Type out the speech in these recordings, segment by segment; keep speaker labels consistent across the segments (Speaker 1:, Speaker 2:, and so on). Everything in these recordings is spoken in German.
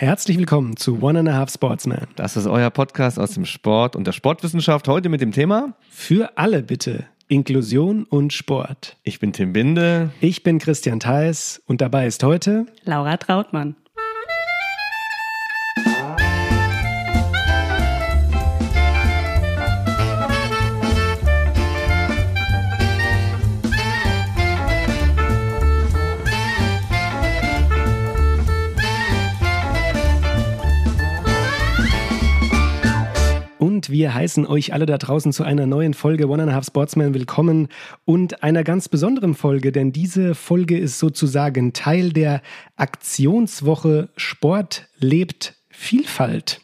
Speaker 1: Herzlich willkommen zu One and a Half Sportsman.
Speaker 2: Das ist euer Podcast aus dem Sport und der Sportwissenschaft. Heute mit dem Thema
Speaker 1: Für alle bitte. Inklusion und Sport.
Speaker 2: Ich bin Tim Binde.
Speaker 1: Ich bin Christian Theis und dabei ist heute
Speaker 3: Laura Trautmann.
Speaker 1: Und wir heißen euch alle da draußen zu einer neuen Folge One and a Half Sportsman willkommen und einer ganz besonderen Folge, denn diese Folge ist sozusagen Teil der Aktionswoche Sport lebt Vielfalt.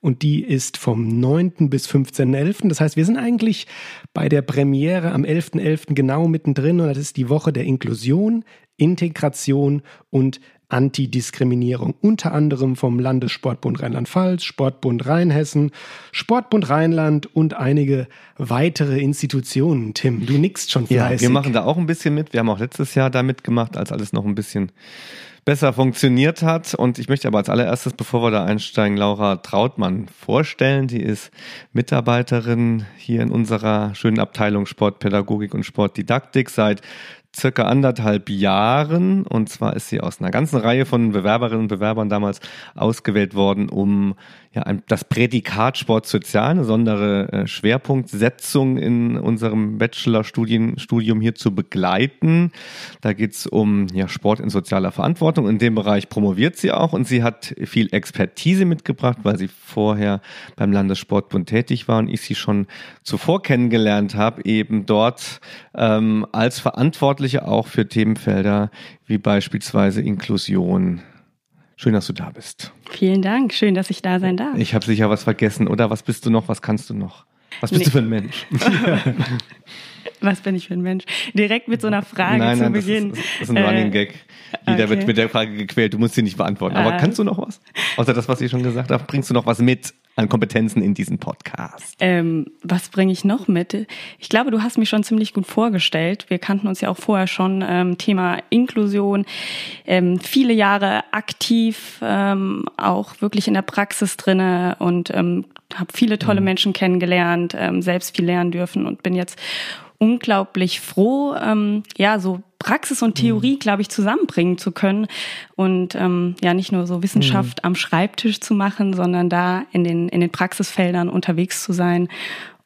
Speaker 1: Und die ist vom 9. bis 15.11. Das heißt, wir sind eigentlich bei der Premiere am 11.11. .11. genau mittendrin und das ist die Woche der Inklusion, Integration und Antidiskriminierung, unter anderem vom Landessportbund Rheinland-Pfalz, Sportbund Rheinhessen, Sportbund Rheinland und einige weitere Institutionen. Tim, du nickst schon
Speaker 2: fleißig. Ja, wir machen da auch ein bisschen mit. Wir haben auch letztes Jahr da mitgemacht, als alles noch ein bisschen besser funktioniert hat. Und ich möchte aber als allererstes, bevor wir da einsteigen, Laura Trautmann vorstellen. Die ist Mitarbeiterin hier in unserer schönen Abteilung Sportpädagogik und Sportdidaktik seit circa anderthalb Jahren. Und zwar ist sie aus einer ganzen Reihe von Bewerberinnen und Bewerbern damals ausgewählt worden, um ja, das Prädikat Sport Sozial, eine besondere äh, Schwerpunktsetzung in unserem Bachelorstudium hier zu begleiten. Da geht's um ja, Sport in sozialer Verantwortung. In dem Bereich promoviert sie auch und sie hat viel Expertise mitgebracht, weil sie vorher beim Landessportbund tätig war und ich sie schon zuvor kennengelernt habe, eben dort ähm, als Verantwortliche auch für Themenfelder wie beispielsweise Inklusion, Schön, dass du da bist.
Speaker 3: Vielen Dank. Schön, dass ich da sein darf.
Speaker 2: Ich habe sicher was vergessen, oder? Was bist du noch? Was kannst du noch? Was bist nee. du für ein Mensch?
Speaker 3: was bin ich für ein Mensch? Direkt mit so einer Frage nein, zu nein, Beginn.
Speaker 2: Das ist, das ist ein äh, Running Gag. Jeder okay. wird mit der Frage gequält. Du musst sie nicht beantworten. Aber äh, kannst du noch was? Außer das, was ich schon gesagt habe, bringst du noch was mit? An Kompetenzen in diesen Podcast?
Speaker 3: Ähm, was bringe ich noch mit? Ich glaube, du hast mich schon ziemlich gut vorgestellt. Wir kannten uns ja auch vorher schon. Ähm, Thema Inklusion. Ähm, viele Jahre aktiv, ähm, auch wirklich in der Praxis drinne und ähm, habe viele tolle mhm. Menschen kennengelernt, ähm, selbst viel lernen dürfen und bin jetzt unglaublich froh, ähm, ja, so Praxis und Theorie, mhm. glaube ich, zusammenbringen zu können und ähm, ja nicht nur so Wissenschaft mhm. am Schreibtisch zu machen, sondern da in den in den Praxisfeldern unterwegs zu sein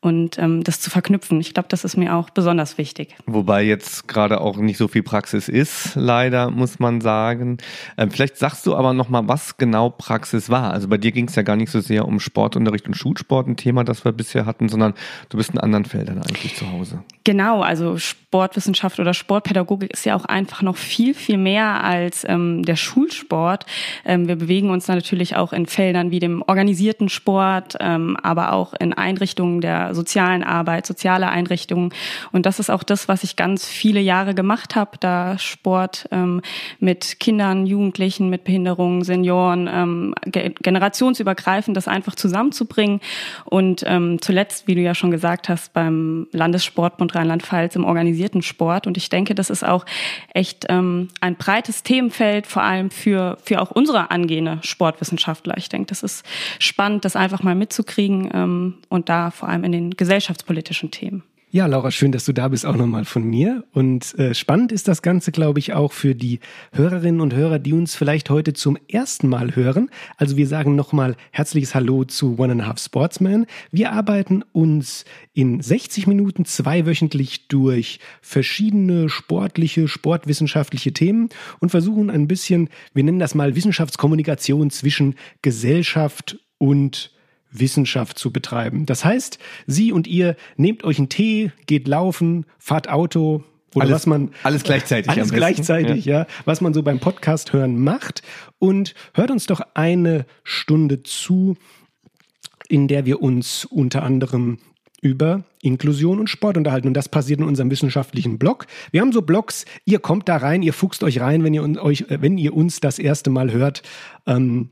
Speaker 3: und ähm, das zu verknüpfen. Ich glaube, das ist mir auch besonders wichtig.
Speaker 2: Wobei jetzt gerade auch nicht so viel Praxis ist, leider muss man sagen. Ähm, vielleicht sagst du aber noch mal, was genau Praxis war. Also bei dir ging es ja gar nicht so sehr um Sportunterricht und Schulsport, ein Thema, das wir bisher hatten, sondern du bist in anderen Feldern eigentlich zu Hause.
Speaker 3: Genau, also Sportwissenschaft oder Sportpädagogik ist ja auch einfach noch viel, viel mehr als ähm, der Schulsport. Ähm, wir bewegen uns natürlich auch in Feldern wie dem organisierten Sport, ähm, aber auch in Einrichtungen der sozialen Arbeit, soziale Einrichtungen. Und das ist auch das, was ich ganz viele Jahre gemacht habe, da Sport ähm, mit Kindern, Jugendlichen, mit Behinderungen, Senioren, ähm, generationsübergreifend das einfach zusammenzubringen. Und ähm, zuletzt, wie du ja schon gesagt hast, beim Landessportbund Rheinland-Pfalz im organisierten Sport. Und ich denke, das ist auch echt ähm, ein breites Themenfeld, vor allem für, für auch unsere angehende Sportwissenschaftler. Ich denke, das ist spannend, das einfach mal mitzukriegen ähm, und da vor allem in den den gesellschaftspolitischen Themen.
Speaker 1: Ja, Laura, schön, dass du da bist, auch nochmal von mir. Und äh, spannend ist das Ganze, glaube ich, auch für die Hörerinnen und Hörer, die uns vielleicht heute zum ersten Mal hören. Also wir sagen nochmal herzliches Hallo zu One and a Half Sportsman. Wir arbeiten uns in 60 Minuten zweiwöchentlich durch verschiedene sportliche, sportwissenschaftliche Themen und versuchen ein bisschen, wir nennen das mal Wissenschaftskommunikation zwischen Gesellschaft und Wissenschaft zu betreiben. Das heißt, Sie und ihr nehmt euch einen Tee, geht laufen, fahrt Auto, oder
Speaker 2: alles,
Speaker 1: was man
Speaker 2: alles gleichzeitig
Speaker 1: alles gleichzeitig ja. ja was man so beim Podcast hören macht und hört uns doch eine Stunde zu in der wir uns unter anderem über Inklusion und Sport unterhalten. Und das passiert in unserem wissenschaftlichen Blog. Wir haben so Blogs, ihr kommt da rein, ihr fuchst euch rein, wenn ihr, euch, wenn ihr uns das erste Mal hört. Ähm,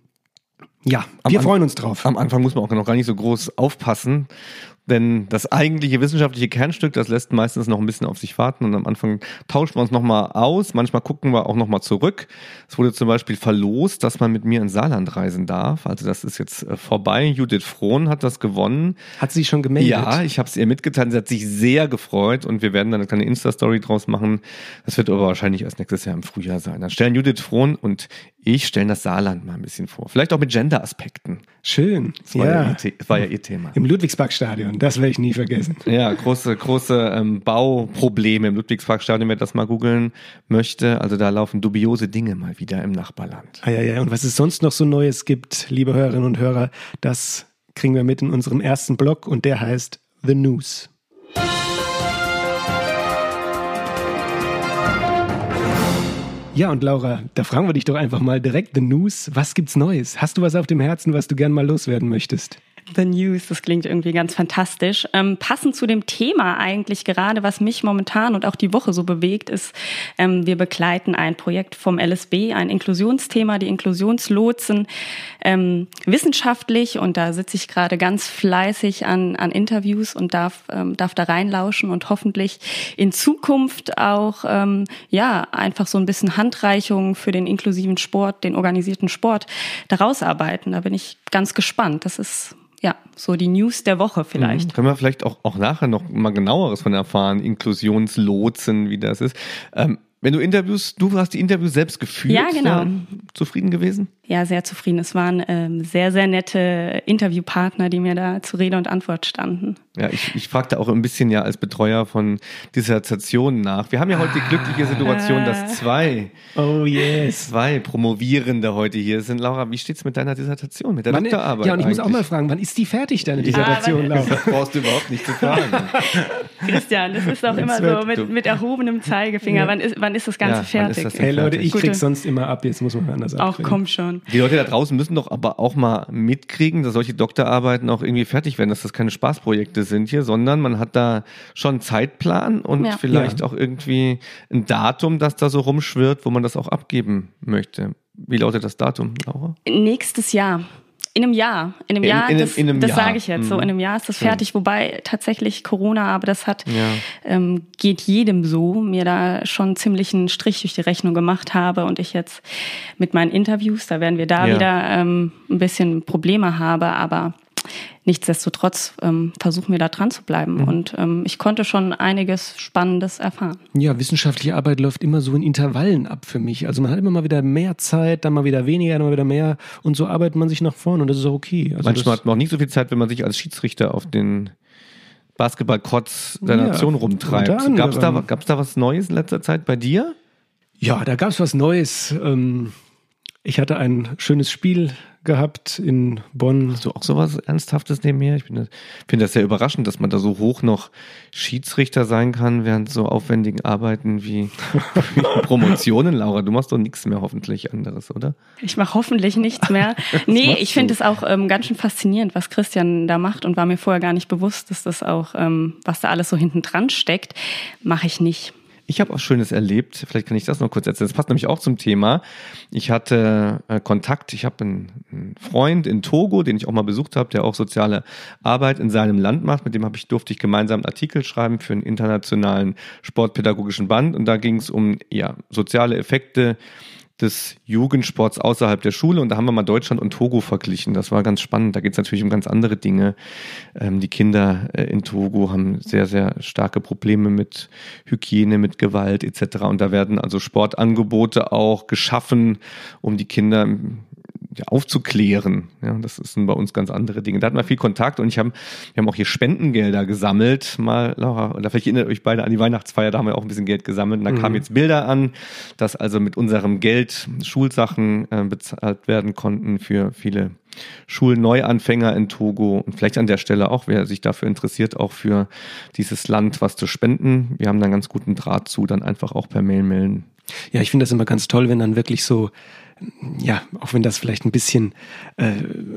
Speaker 1: ja, wir am freuen uns drauf.
Speaker 2: Am Anfang muss man auch noch gar nicht so groß aufpassen, Denn das eigentliche wissenschaftliche Kernstück, das lässt meistens noch ein bisschen auf sich warten und am Anfang tauschen wir uns nochmal aus. Manchmal gucken wir auch nochmal zurück. Es wurde zum Beispiel verlost, dass man mit mir ins Saarland reisen darf. Also das ist jetzt äh, vorbei. Judith Frohn hat das gewonnen.
Speaker 1: Hat sie schon gemeldet?
Speaker 2: Ja, ich habe es ihr mitgeteilt. Sie hat sich sehr gefreut und wir werden dann eine kleine Insta-Story draus machen. Das wird aber wahrscheinlich erst nächstes Jahr im Frühjahr sein. Dann stellen Judith Frohn und ich stellen das Saarland mal ein bisschen vor. Vielleicht auch mit Gender-Aspekten.
Speaker 1: Schön.
Speaker 2: Das war ja,
Speaker 1: ja.
Speaker 2: ihr, das war ja ihr Thema.
Speaker 1: Im Ludwigsparkstadion, das werde ich nie vergessen.
Speaker 2: Ja, große, große ähm, Bauprobleme im Ludwigsparkstadion, wer das mal googeln möchte. Also da laufen dubiose Dinge mal wieder im Nachbarland.
Speaker 1: Ah, ja, ja. Und was es sonst noch so Neues gibt, liebe Hörerinnen und Hörer, das kriegen wir mit in unserem ersten Blog und der heißt The News. Ja, und Laura, da fragen wir dich doch einfach mal direkt The News. Was gibt's Neues? Hast du was auf dem Herzen, was du gern mal loswerden möchtest?
Speaker 3: The News, das klingt irgendwie ganz fantastisch. Ähm, passend zu dem Thema eigentlich gerade, was mich momentan und auch die Woche so bewegt, ist, ähm, wir begleiten ein Projekt vom LSB, ein Inklusionsthema, die Inklusionslotsen, ähm, wissenschaftlich und da sitze ich gerade ganz fleißig an, an Interviews und darf, ähm, darf da reinlauschen und hoffentlich in Zukunft auch, ähm, ja, einfach so ein bisschen Handreichung für den inklusiven Sport, den organisierten Sport daraus arbeiten. Da bin ich ganz gespannt. Das ist ja, so die News der Woche vielleicht.
Speaker 2: Mhm. Können wir vielleicht auch, auch nachher noch mal genaueres von erfahren, Inklusionslotsen, wie das ist. Ähm, wenn du Interviews, du hast die Interviews selbst geführt.
Speaker 3: Ja, genau.
Speaker 2: zufrieden gewesen?
Speaker 3: Ja, sehr zufrieden. Es waren ähm, sehr, sehr nette Interviewpartner, die mir da zu Rede und Antwort standen.
Speaker 2: Ja, ich, ich fragte auch ein bisschen ja als Betreuer von Dissertationen nach. Wir haben ja heute die glückliche Situation, dass zwei,
Speaker 1: oh yes.
Speaker 2: zwei Promovierende heute hier sind. Laura, wie steht's mit deiner Dissertation, mit der
Speaker 1: wann,
Speaker 2: Doktorarbeit?
Speaker 1: Ja, und ich
Speaker 2: eigentlich?
Speaker 1: muss auch mal fragen, wann ist die fertig, deine Dissertation,
Speaker 3: Ah,
Speaker 1: Laura?
Speaker 2: Das brauchst du überhaupt nicht zu fragen.
Speaker 3: Christian, das ist auch immer so mit, mit erhobenem Zeigefinger.
Speaker 1: Ja.
Speaker 3: Wann, ist, wann ist das Ganze
Speaker 2: Ja,
Speaker 3: fertig?
Speaker 2: das
Speaker 1: Hey Leute, ich
Speaker 3: Gute.
Speaker 1: krieg sonst immer ab, jetzt muss man anders
Speaker 3: auch
Speaker 1: abkriegen.
Speaker 3: komm schon.
Speaker 2: Die Leute da draußen müssen doch aber auch mal mitkriegen, dass solche Doktorarbeiten auch irgendwie fertig werden, dass das keine Spaßprojekte sind hier, sondern man hat da schon einen Zeitplan und
Speaker 3: Ja.
Speaker 2: vielleicht
Speaker 1: Ja.
Speaker 2: auch irgendwie ein Datum, das da so rumschwirrt, wo man das auch abgeben möchte. Wie lautet das Datum, Laura?
Speaker 3: Nächstes Jahr. In einem Jahr. In einem
Speaker 2: In-
Speaker 3: Jahr,
Speaker 2: in-
Speaker 3: das,
Speaker 2: in einem
Speaker 3: das
Speaker 2: Jahr.
Speaker 3: sage ich jetzt so.
Speaker 2: Mhm.
Speaker 3: In einem Jahr ist das
Speaker 2: Schön.
Speaker 3: fertig, wobei tatsächlich Corona, aber das hat
Speaker 2: Ja.
Speaker 3: ähm, geht jedem so, mir da schon ziemlich einen Strich durch die Rechnung gemacht habe und ich jetzt mit meinen Interviews, da werden wir da
Speaker 2: Ja.
Speaker 3: wieder ähm, ein bisschen Probleme habe, aber nichtsdestotrotz ähm, versuchen wir da dran zu bleiben
Speaker 2: Mhm.
Speaker 3: und ähm, ich konnte schon einiges Spannendes erfahren.
Speaker 1: Ja, wissenschaftliche Arbeit läuft immer so in Intervallen ab für mich. Also man hat immer mal wieder mehr Zeit, dann mal wieder weniger, dann mal wieder mehr und so arbeitet man sich nach vorne und das ist auch okay. Also
Speaker 2: Manchmal hat man auch nicht so viel Zeit, wenn man sich als Schiedsrichter auf den Basketballkotz der
Speaker 1: Ja,
Speaker 2: Nation rumtreibt.
Speaker 1: unter
Speaker 2: Gab's da, gab's da was Neues in letzter Zeit bei dir?
Speaker 1: ja, da gab's was Neues. Ähm, ich hatte ein schönes Spiel gehabt in Bonn.
Speaker 2: Hast du auch sowas Ernsthaftes nebenher? Ich finde das sehr überraschend, dass man da so hoch noch Schiedsrichter sein kann, während so aufwendigen Arbeiten wie, wie Promotionen. Laura, du machst doch nichts mehr hoffentlich anderes, oder?
Speaker 3: Ich mache hoffentlich nichts mehr. nee, ich finde es auch ähm, ganz schön faszinierend, was Christian da macht und war mir vorher gar nicht bewusst, dass das auch, ähm, was da alles so hinten dran steckt, mache ich nicht.
Speaker 2: Ich habe auch Schönes erlebt. Vielleicht kann ich das noch kurz erzählen. Das passt nämlich auch zum Thema. Ich hatte äh, Kontakt. Ich habe einen, einen Freund in Togo, den ich auch mal besucht habe, der auch soziale Arbeit in seinem Land macht. Mit dem habe ich durfte ich gemeinsam einen Artikel schreiben für einen internationalen sportpädagogischen Band. Und da ging es um ja soziale Effekte des Jugendsports außerhalb der Schule und da haben wir mal Deutschland und Togo verglichen. Das war ganz spannend. Da geht es natürlich um ganz andere Dinge. Ähm, die Kinder äh, in Togo haben sehr, sehr starke Probleme mit Hygiene, mit Gewalt etc. Und da werden also Sportangebote auch geschaffen, um die Kinder ja, aufzuklären. Ja, das sind bei uns ganz andere Dinge. Da hatten wir viel Kontakt und ich hab, wir haben auch hier Spendengelder gesammelt. Mal, Laura, oder vielleicht erinnert euch beide an die Weihnachtsfeier, da haben wir auch ein bisschen Geld gesammelt. Und da kamen jetzt Bilder an, dass also mit unserem Geld Schulsachen äh, bezahlt werden konnten für viele Schulneuanfänger in Togo und vielleicht an der Stelle auch, wer sich dafür interessiert, auch für dieses Land was zu spenden. Wir haben da einen ganz guten Draht zu, dann einfach auch per Mail melden.
Speaker 1: Ja, ich finde das immer ganz toll, wenn dann wirklich so, ja, auch wenn das vielleicht ein bisschen äh,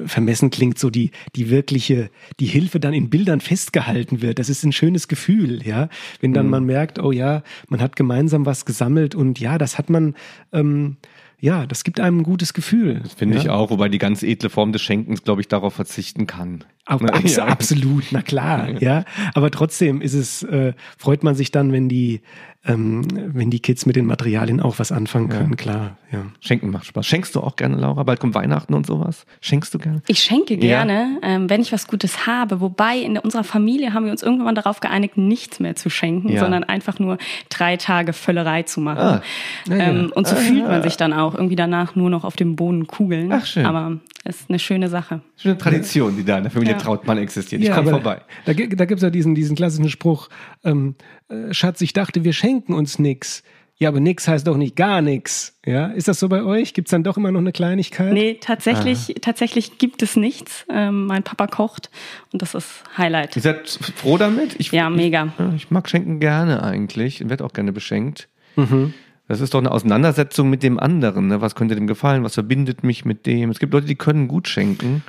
Speaker 1: vermessen klingt, so die, die wirkliche, die Hilfe dann in Bildern festgehalten wird. Das ist ein schönes Gefühl, ja. Wenn dann man merkt, oh ja, man hat gemeinsam was gesammelt und ja, das hat man, ähm, ja, das gibt einem ein gutes Gefühl.
Speaker 2: Finde
Speaker 1: ja?
Speaker 2: ich auch, wobei die ganz edle Form des Schenkens, glaube ich, darauf verzichten kann.
Speaker 1: Ab,
Speaker 2: Na,
Speaker 1: abs
Speaker 2: ja.
Speaker 1: Absolut, na klar, ja. Aber trotzdem ist es, äh, freut man sich dann, wenn die, ähm, wenn die Kids mit den Materialien auch was anfangen können, klar, ja.
Speaker 2: Schenken macht Spaß. Schenkst du auch gerne, Laura? Bald kommt Weihnachten und sowas. Schenkst du gerne?
Speaker 3: Ich schenke
Speaker 2: Ja.
Speaker 3: gerne, ähm, wenn ich was Gutes habe. Wobei in unserer Familie haben wir uns irgendwann darauf geeinigt, nichts mehr zu schenken,
Speaker 2: Ja.
Speaker 3: sondern einfach nur drei Tage Völlerei zu machen.
Speaker 2: Ah.
Speaker 3: Ähm, und so fühlt man sich dann auch irgendwie danach nur noch auf dem Boden kugeln.
Speaker 2: Ach, schön.
Speaker 3: Aber es ist eine schöne Sache.
Speaker 2: Schöne Tradition, die da in der Familie
Speaker 3: Ja.
Speaker 2: Trautmann existiert. Ich
Speaker 1: Ja,
Speaker 2: komme vorbei.
Speaker 1: Da, da gibt es ja diesen, diesen klassischen Spruch, ähm, äh, Schatz, ich dachte, wir schenken uns nix. Ja, aber nix heißt doch nicht gar nix. Ja, ist das so bei euch? Gibt es dann doch immer noch eine Kleinigkeit?
Speaker 3: Nee, tatsächlich, tatsächlich gibt es nichts. Ähm, mein Papa kocht und das ist Highlight.
Speaker 2: Ihr seid froh damit? Ich,
Speaker 3: Ja, mega.
Speaker 2: Ich, ich mag Schenken gerne eigentlich und werde auch gerne beschenkt.
Speaker 1: Mhm.
Speaker 2: Das ist doch eine Auseinandersetzung mit dem anderen. Ne? Was könnte dem gefallen? Was verbindet mich mit dem? Es gibt Leute, die können gut schenken.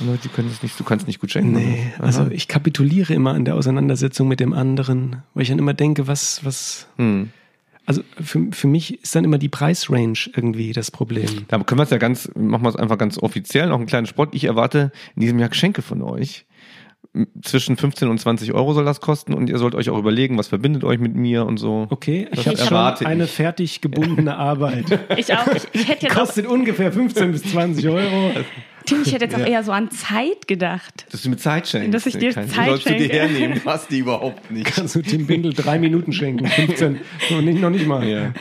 Speaker 2: Und Leute, die können es nicht. Du kannst nicht gut schenken.
Speaker 1: Nee, also ich kapituliere immer an der Auseinandersetzung mit dem anderen, weil ich dann immer denke, was, was,
Speaker 2: Hm.
Speaker 1: also für, für mich ist dann immer die Preisrange irgendwie das Problem.
Speaker 2: Da können wir es ja ganz, machen wir es einfach ganz offiziell, noch einen kleinen Sport. Ich erwarte in diesem Jahr Geschenke von euch. Zwischen 15 und 20 Euro soll das kosten und ihr sollt euch auch überlegen, was verbindet euch mit mir und so.
Speaker 1: Okay,
Speaker 2: Das
Speaker 1: ich habe schon eine fertig gebundene Arbeit.
Speaker 3: Ich auch. Ich, ich hätte jetzt auch,
Speaker 1: Kostet ungefähr 15 bis 20 Euro.
Speaker 3: Tim, ich hätte jetzt auch
Speaker 2: Ja.
Speaker 3: eher so an Zeit gedacht.
Speaker 2: Dass du mir Zeit schenkst.
Speaker 3: Dass ich dir
Speaker 2: Kein-
Speaker 3: Zeit
Speaker 2: die sollst du dir
Speaker 3: schenke.
Speaker 2: hernehmen. Du hast die überhaupt nicht.
Speaker 1: Kannst du Tim Bindel drei Minuten schenken? 15, noch nicht, noch nicht mal.
Speaker 2: Ja.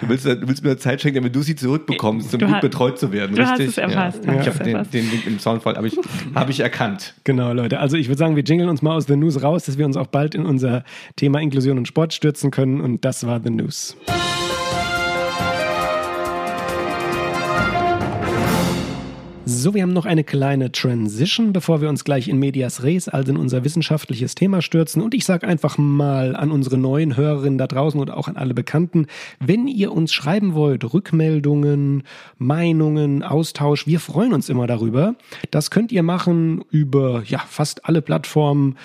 Speaker 2: Du, willst, du willst mir Zeit schenken, damit du sie zurückbekommst, um
Speaker 3: Du
Speaker 2: gut
Speaker 3: hast-
Speaker 2: betreut zu werden.
Speaker 3: du hast
Speaker 2: richtig?
Speaker 3: es erfasst,
Speaker 2: Ja.
Speaker 3: du
Speaker 2: Ich
Speaker 3: hast
Speaker 2: habe
Speaker 3: es
Speaker 2: den,
Speaker 3: erfasst.
Speaker 2: den Link im Soundfall habe ich, hab ich erkannt.
Speaker 1: Genau, Leute. Also ich würde sagen, wir jingeln uns mal aus The News raus, dass wir uns auch bald in unser Thema Inklusion und Sport stürzen können. Und das war The News. So, wir haben noch eine kleine Transition, bevor wir uns gleich in Medias Res, also in unser wissenschaftliches Thema stürzen. Und ich sage einfach mal an unsere neuen Hörerinnen da draußen oder auch an alle Bekannten, wenn ihr uns schreiben wollt, Rückmeldungen, Meinungen, Austausch, wir freuen uns immer darüber. Das könnt ihr machen über ja, fast alle Plattformen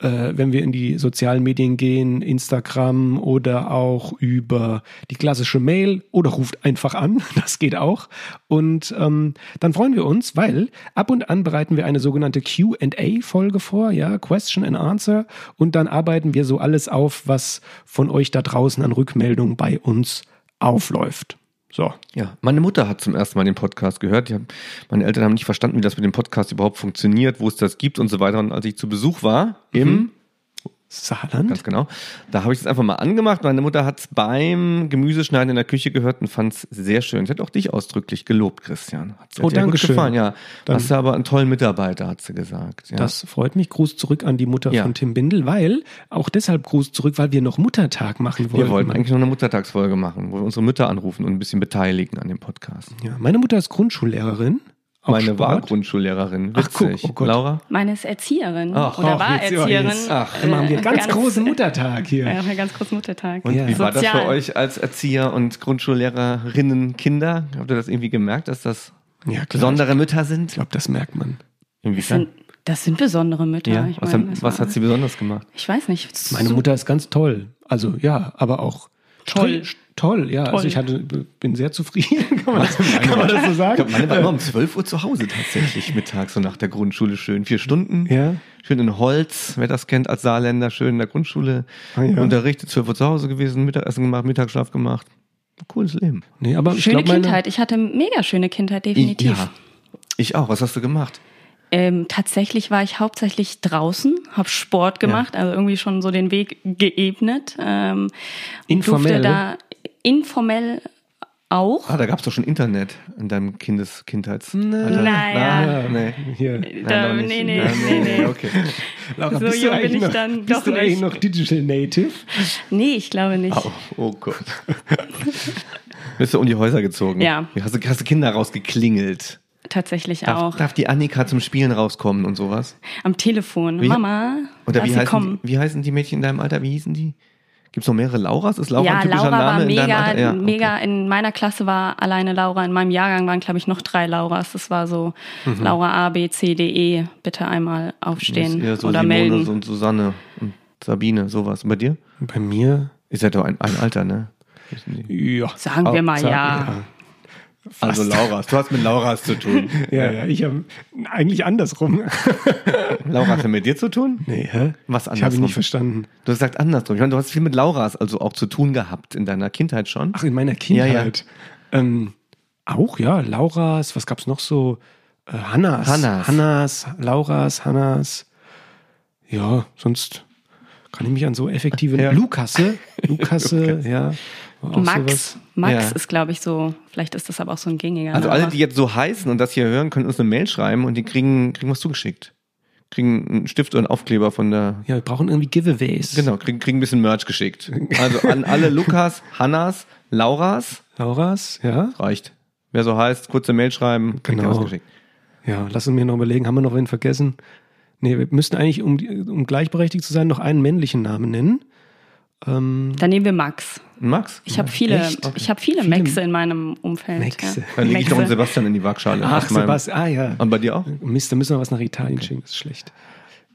Speaker 1: äh, wenn wir in die sozialen Medien gehen, Instagram oder auch über die klassische Mail oder ruft einfach an, das geht auch. Und ähm, dann freuen wir uns, weil ab und an bereiten wir eine sogenannte QA-Folge vor, ja, Question and Answer, und dann arbeiten wir so alles auf, was von euch da draußen an Rückmeldungen bei uns aufläuft. So.
Speaker 2: Ja, meine Mutter hat zum ersten Mal den Podcast gehört. Haben, meine Eltern haben nicht verstanden, wie das mit dem Podcast überhaupt funktioniert, wo es das gibt und so weiter. Und als ich zu Besuch war im
Speaker 1: Saarland?
Speaker 2: Ganz genau. Da habe ich es einfach mal angemacht. Meine Mutter hat es beim Gemüseschneiden in der Küche gehört und fand es sehr schön. Sie hat auch dich ausdrücklich gelobt, Christian. Hat sie
Speaker 1: Oh, danke
Speaker 2: gut
Speaker 1: schön.
Speaker 2: gefallen, ja.
Speaker 1: Dann-
Speaker 2: Hast du aber einen tollen Mitarbeiter, hat sie gesagt. Ja.
Speaker 1: Das freut mich. Gruß zurück an die Mutter
Speaker 2: Ja.
Speaker 1: von Tim Bindel, weil, auch deshalb Gruß zurück, weil wir noch Muttertag machen wollten.
Speaker 2: wir wollten eigentlich noch eine Muttertagsfolge machen, wo wir unsere Mütter anrufen und ein bisschen beteiligen an dem Podcast.
Speaker 1: Ja, meine Mutter ist Grundschullehrerin. Auch
Speaker 2: Meine war
Speaker 1: Sport.
Speaker 2: Grundschullehrerin.
Speaker 1: Ach, guck,
Speaker 2: Witzig.
Speaker 1: oh Gott.
Speaker 2: Laura?
Speaker 3: Meine ist Erzieherin
Speaker 2: Ach,
Speaker 3: oder
Speaker 1: ach,
Speaker 3: war Erzieherin.
Speaker 2: Ach,
Speaker 1: Dann machen wir
Speaker 3: Äh,
Speaker 1: ganz, großen Muttertag hier.
Speaker 3: Ja, einen ganz großen Muttertag.
Speaker 2: Und
Speaker 1: Ja.
Speaker 2: wie war das für euch als Erzieher und Grundschullehrerinnen, Kinder? Habt ihr das irgendwie gemerkt, dass das
Speaker 1: Ja,
Speaker 2: besondere Mütter sind?
Speaker 1: Ich glaube, das merkt man.
Speaker 3: Das
Speaker 2: Inwiefern?
Speaker 3: sind, das sind besondere Mütter.
Speaker 2: Ja,
Speaker 3: Ich
Speaker 2: was,
Speaker 3: meine, das
Speaker 2: was
Speaker 3: war-
Speaker 2: hat sie besonders gemacht?
Speaker 3: Ich weiß nicht.
Speaker 1: Meine
Speaker 3: So-
Speaker 1: Mutter ist ganz toll. Also ja, aber auch
Speaker 3: Toll.
Speaker 1: Toll, toll ja. Also
Speaker 3: Toll.
Speaker 1: ich hatte, bin sehr zufrieden. Kann man das, kann man das so
Speaker 2: Ich
Speaker 1: sagen?
Speaker 2: glaube, meine war immer um 12 Uhr zu Hause tatsächlich mittags, so nach der Grundschule schön. Vier Stunden.
Speaker 1: Ja.
Speaker 2: Schön in Holz, wer das kennt als Saarländer, schön in der Grundschule
Speaker 1: Ah, ja.
Speaker 2: unterrichtet, 12 Uhr zu Hause gewesen, Mittagessen gemacht, Mittagsschlaf gemacht. Cooles Leben.
Speaker 1: Nee, aber ich
Speaker 3: Schöne
Speaker 1: glaube, meine,
Speaker 3: Kindheit. Ich hatte mega schöne Kindheit, definitiv.
Speaker 2: Ja. Ich auch. Was hast du gemacht?
Speaker 3: Ähm, tatsächlich war ich hauptsächlich draußen, habe Sport gemacht, also irgendwie schon so den Weg geebnet. Ähm, und
Speaker 1: Informell?
Speaker 3: Durfte da informell auch.
Speaker 2: Ah, da gab es doch schon Internet in deinem Kindes Kindheits.
Speaker 3: Naja.
Speaker 2: Ah, nee.
Speaker 1: hier.
Speaker 3: Da,
Speaker 2: nicht.
Speaker 3: nee, nee,
Speaker 2: Ja,
Speaker 3: nee, nee.
Speaker 2: Okay.
Speaker 1: Laura,
Speaker 3: So
Speaker 1: bist du
Speaker 3: jung bin
Speaker 1: eigentlich
Speaker 3: ich
Speaker 1: noch,
Speaker 3: dann
Speaker 1: bist
Speaker 3: doch
Speaker 1: du eigentlich
Speaker 3: nicht.
Speaker 1: noch Digital Native?
Speaker 3: Nee, ich glaube nicht.
Speaker 2: Oh, oh Gott. Bist du um die Häuser gezogen?
Speaker 3: Ja.
Speaker 2: Hast du, hast du Kinder rausgeklingelt?
Speaker 3: Tatsächlich
Speaker 2: Darf,
Speaker 3: auch.
Speaker 2: darf die Annika zum Spielen rauskommen und sowas?
Speaker 3: Am Telefon.
Speaker 2: Wie-
Speaker 3: Mama,
Speaker 2: Oder wie
Speaker 3: sie
Speaker 2: heißen,
Speaker 3: kommen.
Speaker 2: die, wie heißen die Mädchen in deinem Alter? Wie hießen die? Gibt es noch mehrere Lauras? Ist Laura
Speaker 3: ja,
Speaker 2: ein typischer
Speaker 3: Laura war
Speaker 2: Name in deinem
Speaker 3: mega,
Speaker 2: Alter? Ja, okay.
Speaker 3: mega. In meiner Klasse war alleine Laura. In meinem Jahrgang waren, glaube ich, noch drei Lauras. Das war so
Speaker 2: Mhm.
Speaker 3: Laura A, B, C, D, E. Bitte einmal aufstehen
Speaker 2: ist eher so
Speaker 3: oder
Speaker 2: Simone
Speaker 3: melden.
Speaker 2: und Susanne und Sabine, sowas. Und bei dir?
Speaker 1: Bei mir,
Speaker 2: Ihr seid doch ein, ein Alter, ne?
Speaker 1: Ja.
Speaker 3: Sagen wir mal
Speaker 1: Sag-
Speaker 3: ja.
Speaker 2: Also Lauras, du hast mit Lauras zu tun.
Speaker 1: ja, ja, ich habe eigentlich andersrum.
Speaker 2: Laura hat mit dir zu tun?
Speaker 1: Nee, hä?
Speaker 2: Was
Speaker 1: Ich habe ihn
Speaker 2: andersrum?
Speaker 1: nicht verstanden.
Speaker 2: Du hast gesagt andersrum. Ich meine, du hast viel mit Lauras also auch zu tun gehabt in deiner Kindheit schon.
Speaker 1: Ach, in meiner
Speaker 2: Ja, ja.
Speaker 1: Kindheit. Ähm, auch, ja, Lauras, was gab's noch so? Äh, Hannas.
Speaker 2: Hannas.
Speaker 1: Hannas, Lauras, Hannas. Ja, sonst kann ich mich an so effektive
Speaker 2: Ja.
Speaker 1: Lukasse, Lukasse, ja.
Speaker 3: Max,
Speaker 1: sowas.
Speaker 3: Max
Speaker 2: Ja.
Speaker 3: ist, glaube ich, so, vielleicht ist das aber auch so ein gängiger
Speaker 2: Also alle, die jetzt so heißen und das hier hören, können uns eine Mail schreiben und die kriegen, kriegen was zugeschickt. Kriegen einen Stift und einen Aufkleber von der.
Speaker 1: Ja, wir brauchen irgendwie Giveaways.
Speaker 2: Genau, kriegen, kriegen ein bisschen Merch geschickt. Also an alle Lukas, Hannas, Lauras,
Speaker 1: Lauras, ja.
Speaker 2: reicht. Wer so heißt, kurze Mail schreiben, kriegt
Speaker 1: Genau.
Speaker 2: was geschickt.
Speaker 1: Ja, lass uns mir noch überlegen, haben wir noch wen vergessen? Nee, wir müssten eigentlich, um, um gleichberechtigt zu sein, noch einen männlichen Namen nennen. Ähm,
Speaker 3: Dann nehmen wir Max.
Speaker 2: Max?
Speaker 3: Ich habe viele,
Speaker 1: Echt? Okay.
Speaker 3: ich habe viele,
Speaker 1: Viele-
Speaker 3: Maxe in meinem Umfeld.
Speaker 1: Maxe.
Speaker 3: Ja.
Speaker 2: Dann lege ich noch einen. Sebastian in die Waagschale.
Speaker 1: ach, Sebastian, ah ja.
Speaker 2: Und bei dir auch?
Speaker 1: Mist, da müssen wir was nach Italien schicken, das ist schlecht.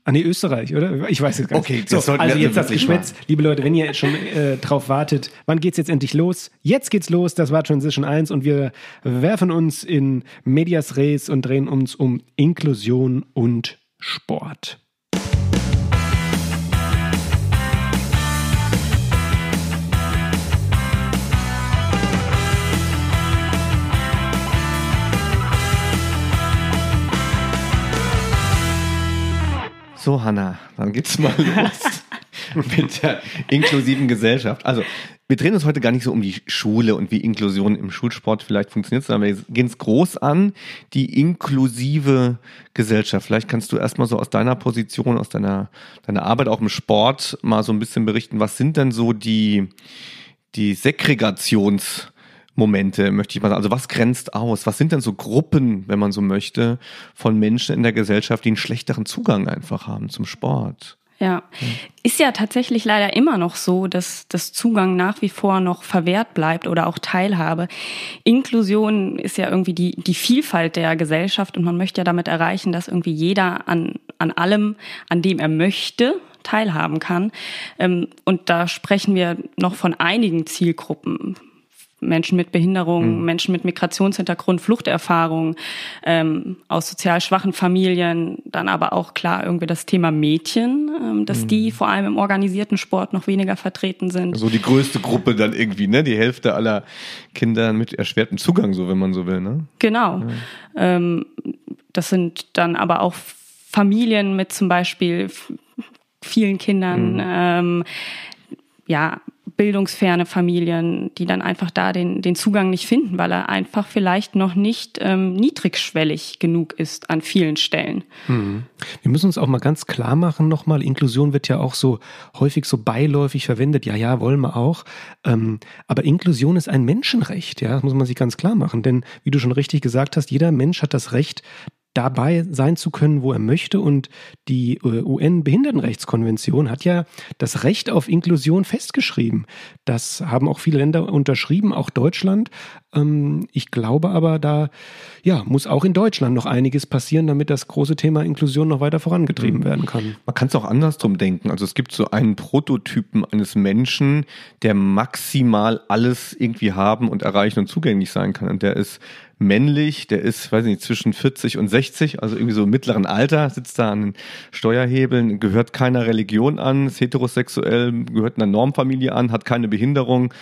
Speaker 1: Ah nee, Österreich, oder? Ich weiß jetzt gar nicht.
Speaker 2: Okay,
Speaker 1: so,
Speaker 2: das wir
Speaker 1: also jetzt das
Speaker 2: wirklich
Speaker 1: Geschwätz. Liebe Leute, wenn ihr schon äh, drauf wartet, wann geht's jetzt endlich los? Jetzt geht's los, das war Transition 1 und wir werfen uns in Medias Res und drehen uns um Inklusion und Sport.
Speaker 2: So, Hanna, dann geht's mal los mit der inklusiven Gesellschaft. Also, wir drehen uns heute gar nicht so um die Schule und wie Inklusion im Schulsport vielleicht funktioniert, sondern wir gehen es groß an, die inklusive Gesellschaft. Vielleicht kannst du erstmal so aus deiner Position, aus deiner, deiner Arbeit auch im Sport mal so ein bisschen berichten, was sind denn so die, die Segregations- Momente, möchte ich mal sagen. Also was grenzt aus? Was sind denn so Gruppen, wenn man so möchte, von Menschen in der Gesellschaft, die einen schlechteren Zugang einfach haben zum Sport?
Speaker 3: Ja, ist ja tatsächlich leider immer noch so, dass das Zugang nach wie vor noch verwehrt bleibt oder auch Teilhabe. Inklusion ist ja irgendwie die, die Vielfalt der Gesellschaft und man möchte ja damit erreichen, dass irgendwie jeder an, an allem, an dem er möchte, teilhaben kann. Ähm, Und da sprechen wir noch von einigen Zielgruppen. Menschen mit Behinderung, Menschen mit Migrationshintergrund, Fluchterfahrung, ähm, aus sozial schwachen Familien, dann aber auch klar irgendwie das Thema Mädchen, ähm, dass die vor allem im organisierten Sport noch weniger vertreten sind.
Speaker 2: So die größte Gruppe dann irgendwie, ne? Die Hälfte aller Kinder mit erschwertem Zugang, so wenn man so will, ne?
Speaker 3: Genau. Ähm, das sind dann aber auch Familien mit zum Beispiel vielen Kindern, ähm, ja, bildungsferne Familien, die dann einfach da den, den Zugang nicht finden, weil er einfach vielleicht noch nicht ähm, niedrigschwellig genug ist an vielen Stellen.
Speaker 1: Wir müssen uns auch mal ganz klar machen nochmal, Inklusion wird ja auch so häufig so beiläufig verwendet. Ja, ja, wollen wir auch. Ähm, aber Inklusion ist ein Menschenrecht, ja, das muss man sich ganz klar machen. Denn wie du schon richtig gesagt hast, jeder Mensch hat das Recht, dabei sein zu können, wo er möchte. Und die äh, UN-Behindertenrechtskonvention hat ja das Recht auf Inklusion festgeschrieben. Das haben auch viele Länder unterschrieben, auch Deutschland. Ähm, ich glaube aber, da ja, muss auch in Deutschland noch einiges passieren, damit das große Thema Inklusion noch weiter vorangetrieben werden kann.
Speaker 2: Man kann es auch andersrum denken. Also es gibt so einen Prototypen eines Menschen, der maximal alles irgendwie haben und erreichen und zugänglich sein kann. Und der ist männlich, der ist, weiß nicht, zwischen 40 und 60, also irgendwie so im mittleren Alter, sitzt da an den Steuerhebeln, gehört keiner Religion an, ist heterosexuell, gehört einer Normfamilie an, hat keine Behinderung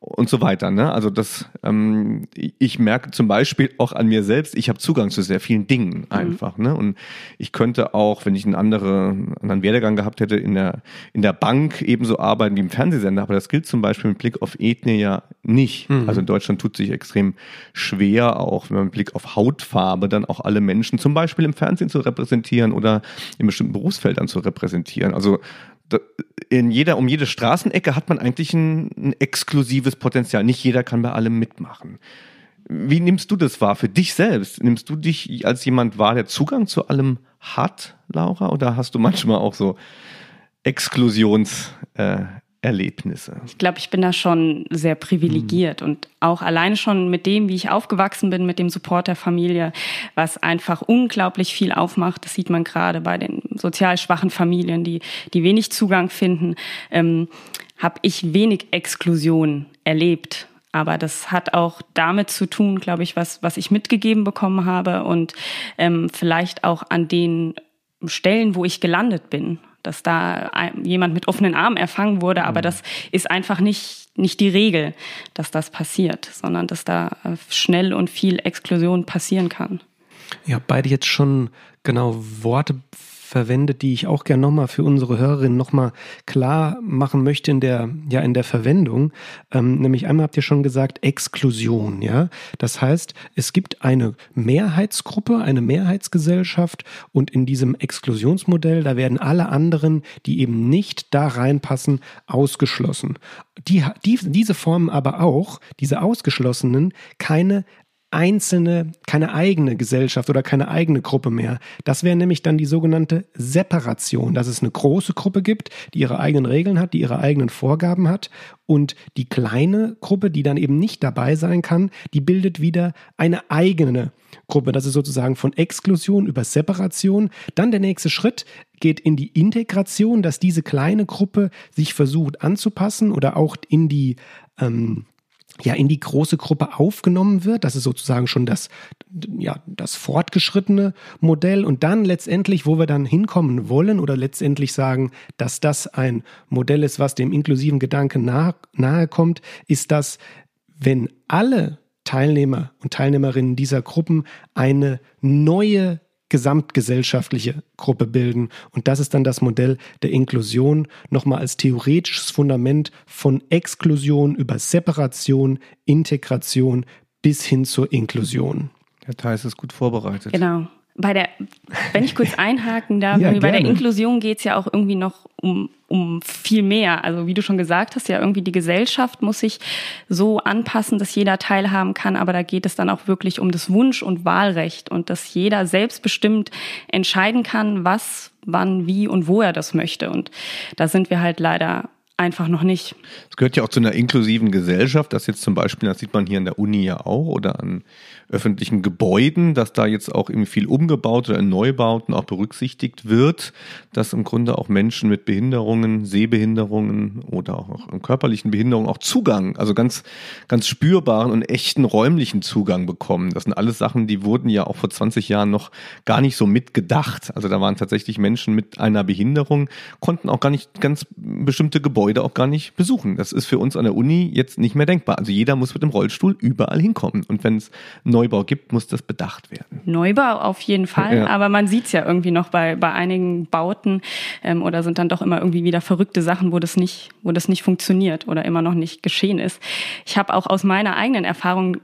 Speaker 2: und so weiter. Ne? Also das, ähm, ich merke zum Beispiel auch an mir selbst, ich habe Zugang zu sehr vielen Dingen einfach. Ne? Und ich könnte auch, wenn ich einen anderen, anderen Werdegang gehabt hätte, in der, in der Bank ebenso arbeiten wie im Fernsehsender. Aber das gilt zum Beispiel mit Blick auf Ethnie ja nicht. Also in Deutschland tut sich extrem schwer, auch wenn man mit Blick auf Hautfarbe dann auch alle Menschen zum Beispiel im Fernsehen zu repräsentieren oder in bestimmten Berufsfeldern zu repräsentieren. Also in jeder, um jede Straßenecke hat man eigentlich ein, ein exklusives Potenzial. Nicht jeder kann bei allem mitmachen. Wie nimmst du das wahr für dich selbst? Nimmst du dich als jemand wahr, der Zugang zu allem hat, Laura? Oder hast du manchmal auch so Exklusionserlebnisse? Äh, Erlebnisse?
Speaker 3: Ich glaube, ich bin da schon sehr privilegiert und auch alleine schon mit dem, wie ich aufgewachsen bin, mit dem Support der Familie, was einfach unglaublich viel aufmacht. Das sieht man gerade bei den sozial schwachen Familien, die, die wenig Zugang finden, ähm, habe ich wenig Exklusion erlebt. Aber das hat auch damit zu tun, glaube ich, was, was ich mitgegeben bekommen habe und ähm, vielleicht auch an den Stellen, wo ich gelandet bin, dass da jemand mit offenen Armen erfangen wurde. Aber mhm. das ist einfach nicht, nicht die Regel, dass das passiert, sondern dass da äh, schnell und viel Exklusion passieren kann.
Speaker 1: Ja, beide jetzt schon genau Worte verwendet, die ich auch gerne nochmal für unsere Hörerinnen nochmal klar machen möchte in der, ja, in der Verwendung. Ähm, nämlich einmal habt ihr schon gesagt, Exklusion, ja. Das heißt, es gibt eine Mehrheitsgruppe, eine Mehrheitsgesellschaft und in diesem Exklusionsmodell, da werden alle anderen, die eben nicht da reinpassen, ausgeschlossen. Die, die, diese formen aber auch, diese Ausgeschlossenen, keine einzelne, keine eigene Gesellschaft oder keine eigene Gruppe mehr. Das wäre nämlich dann die sogenannte Separation, dass es eine große Gruppe gibt, die ihre eigenen Regeln hat, die ihre eigenen Vorgaben hat und die kleine Gruppe, die dann eben nicht dabei sein kann, die bildet wieder eine eigene Gruppe. Das ist sozusagen von Exklusion über Separation. Dann der nächste Schritt geht in die Integration, dass diese kleine Gruppe sich versucht anzupassen oder auch in die ähm, ja in die große Gruppe aufgenommen wird. Das ist sozusagen schon das, ja, das fortgeschrittene Modell. Und dann letztendlich, wo wir dann hinkommen wollen oder letztendlich sagen, dass das ein Modell ist, was dem inklusiven Gedanken nahe, nahe kommt, ist das, wenn alle Teilnehmer und Teilnehmerinnen dieser Gruppen eine neue gesamtgesellschaftliche Gruppe bilden. Und das ist dann das Modell der Inklusion, nochmal als theoretisches Fundament von Exklusion über Separation, Integration bis hin zur Inklusion.
Speaker 2: Herr Theis ist gut vorbereitet.
Speaker 3: Genau bei der, wenn ich kurz einhaken darf, ja, bei der Inklusion geht es ja auch irgendwie noch um, um viel mehr. Also wie du schon gesagt hast, ja irgendwie die Gesellschaft muss sich so anpassen, dass jeder teilhaben kann, aber da geht es dann auch wirklich um das Wunsch- und Wahlrecht und dass jeder selbstbestimmt entscheiden kann, was, wann, wie und wo er das möchte. Und da sind wir halt leider einfach noch nicht.
Speaker 2: Es gehört ja auch zu einer inklusiven Gesellschaft, das jetzt zum Beispiel, das sieht man hier an der Uni ja auch oder an öffentlichen Gebäuden, dass da jetzt auch irgendwie viel umgebaut oder in Neubauten auch berücksichtigt wird, dass im Grunde auch Menschen mit Behinderungen, Sehbehinderungen oder auch körperlichen Behinderungen auch Zugang, also ganz, ganz spürbaren und echten räumlichen Zugang bekommen. Das sind alles Sachen, die wurden ja auch vor 20 Jahren noch gar nicht so mitgedacht. Also da waren tatsächlich Menschen mit einer Behinderung, konnten auch gar nicht ganz bestimmte Gebäude auch gar nicht besuchen. Das ist für uns an der Uni jetzt nicht mehr denkbar. Also jeder muss mit dem Rollstuhl überall hinkommen. Und wenn es Neubau gibt, muss das bedacht werden.
Speaker 3: Neubau auf jeden Fall, ja. aber man sieht es ja irgendwie noch bei, bei einigen Bauten ähm, oder sind dann doch immer irgendwie wieder verrückte Sachen, wo das nicht, wo das nicht funktioniert oder immer noch nicht geschehen ist. Ich habe auch aus meiner eigenen Erfahrung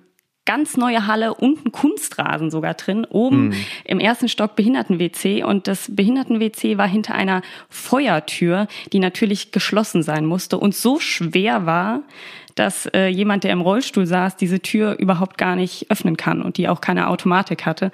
Speaker 3: ganz neue Halle und einen Kunstrasen sogar drin, oben mm. im ersten Stock Behinderten-WC und das Behinderten-WC war hinter einer Feuertür, die natürlich geschlossen sein musste und so schwer war, dass äh, jemand, der im Rollstuhl saß, diese Tür überhaupt gar nicht öffnen kann und die auch keine Automatik hatte.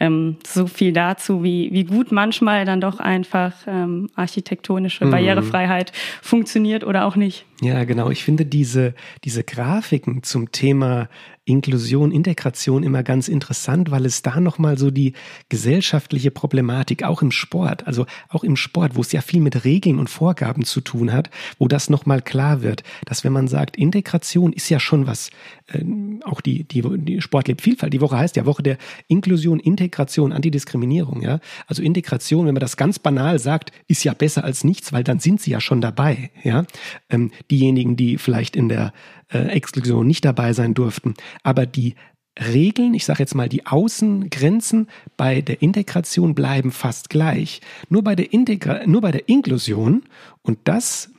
Speaker 3: Ähm, so viel dazu, wie, wie gut manchmal dann doch einfach ähm, architektonische mhm. Barrierefreiheit funktioniert oder auch nicht.
Speaker 1: Ja, genau. Ich finde diese, diese Grafiken zum Thema Inklusion, Integration immer ganz interessant, weil es da nochmal so die gesellschaftliche Problematik, auch im Sport, also auch im Sport, wo es ja viel mit Regeln und Vorgaben zu tun hat, wo das nochmal klar wird, dass wenn man sagt, Integration ist ja schon was, auch die, die, die Sport lebt Vielfalt, die Woche heißt ja Woche der Inklusion, Integration, Antidiskriminierung, ja. Also Integration, wenn man das ganz banal sagt, ist ja besser als nichts, weil dann sind sie ja schon dabei, ja. Ähm, diejenigen, die vielleicht in der äh, Exklusion nicht dabei sein durften. Aber die Regeln, ich sage jetzt mal die Außengrenzen bei der Integration bleiben fast gleich. Nur bei der, Integra nur bei der Inklusion, und das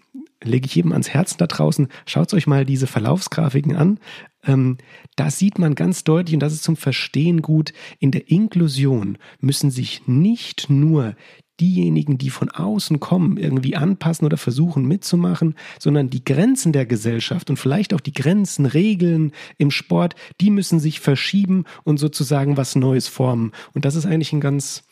Speaker 1: lege ich jedem ans Herzen da draußen, schaut euch mal diese Verlaufsgrafiken an. Ähm, da sieht man ganz deutlich, und das ist zum Verstehen gut, in der Inklusion müssen sich nicht nur diejenigen, die von außen kommen, irgendwie anpassen oder versuchen mitzumachen, sondern die Grenzen der Gesellschaft und vielleicht auch die Grenzen, Regeln im Sport, die müssen sich verschieben und sozusagen was Neues formen. Und das ist eigentlich ein ganz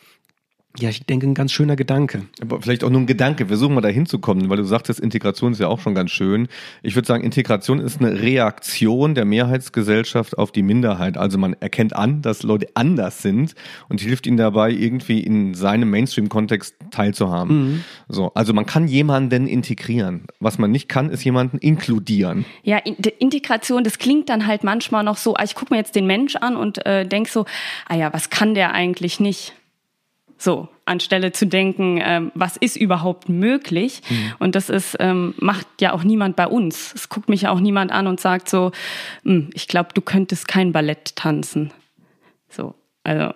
Speaker 1: Ja, ich denke, ein ganz schöner Gedanke.
Speaker 2: Aber vielleicht auch nur ein Gedanke. Versuchen wir da hinzukommen, weil du sagtest, Integration ist ja auch schon ganz schön. Ich würde sagen, Integration ist eine Reaktion der Mehrheitsgesellschaft auf die Minderheit. Also man erkennt an, dass Leute anders sind und hilft ihnen dabei, irgendwie in seinem Mainstream-Kontext teilzuhaben. Mhm. So, also man kann jemanden integrieren. Was man nicht kann, ist jemanden inkludieren.
Speaker 3: Ja, Integration, das klingt dann halt manchmal noch so, ich gucke mir jetzt den Mensch an und äh, denke so, ah ja, was kann der eigentlich nicht? So, anstelle zu denken, ähm, was ist überhaupt möglich? Mhm. Und das ist, ähm, macht ja auch niemand bei uns. Es guckt mich auch niemand an und sagt so, hm, ich glaube, du könntest kein Ballett tanzen. So, also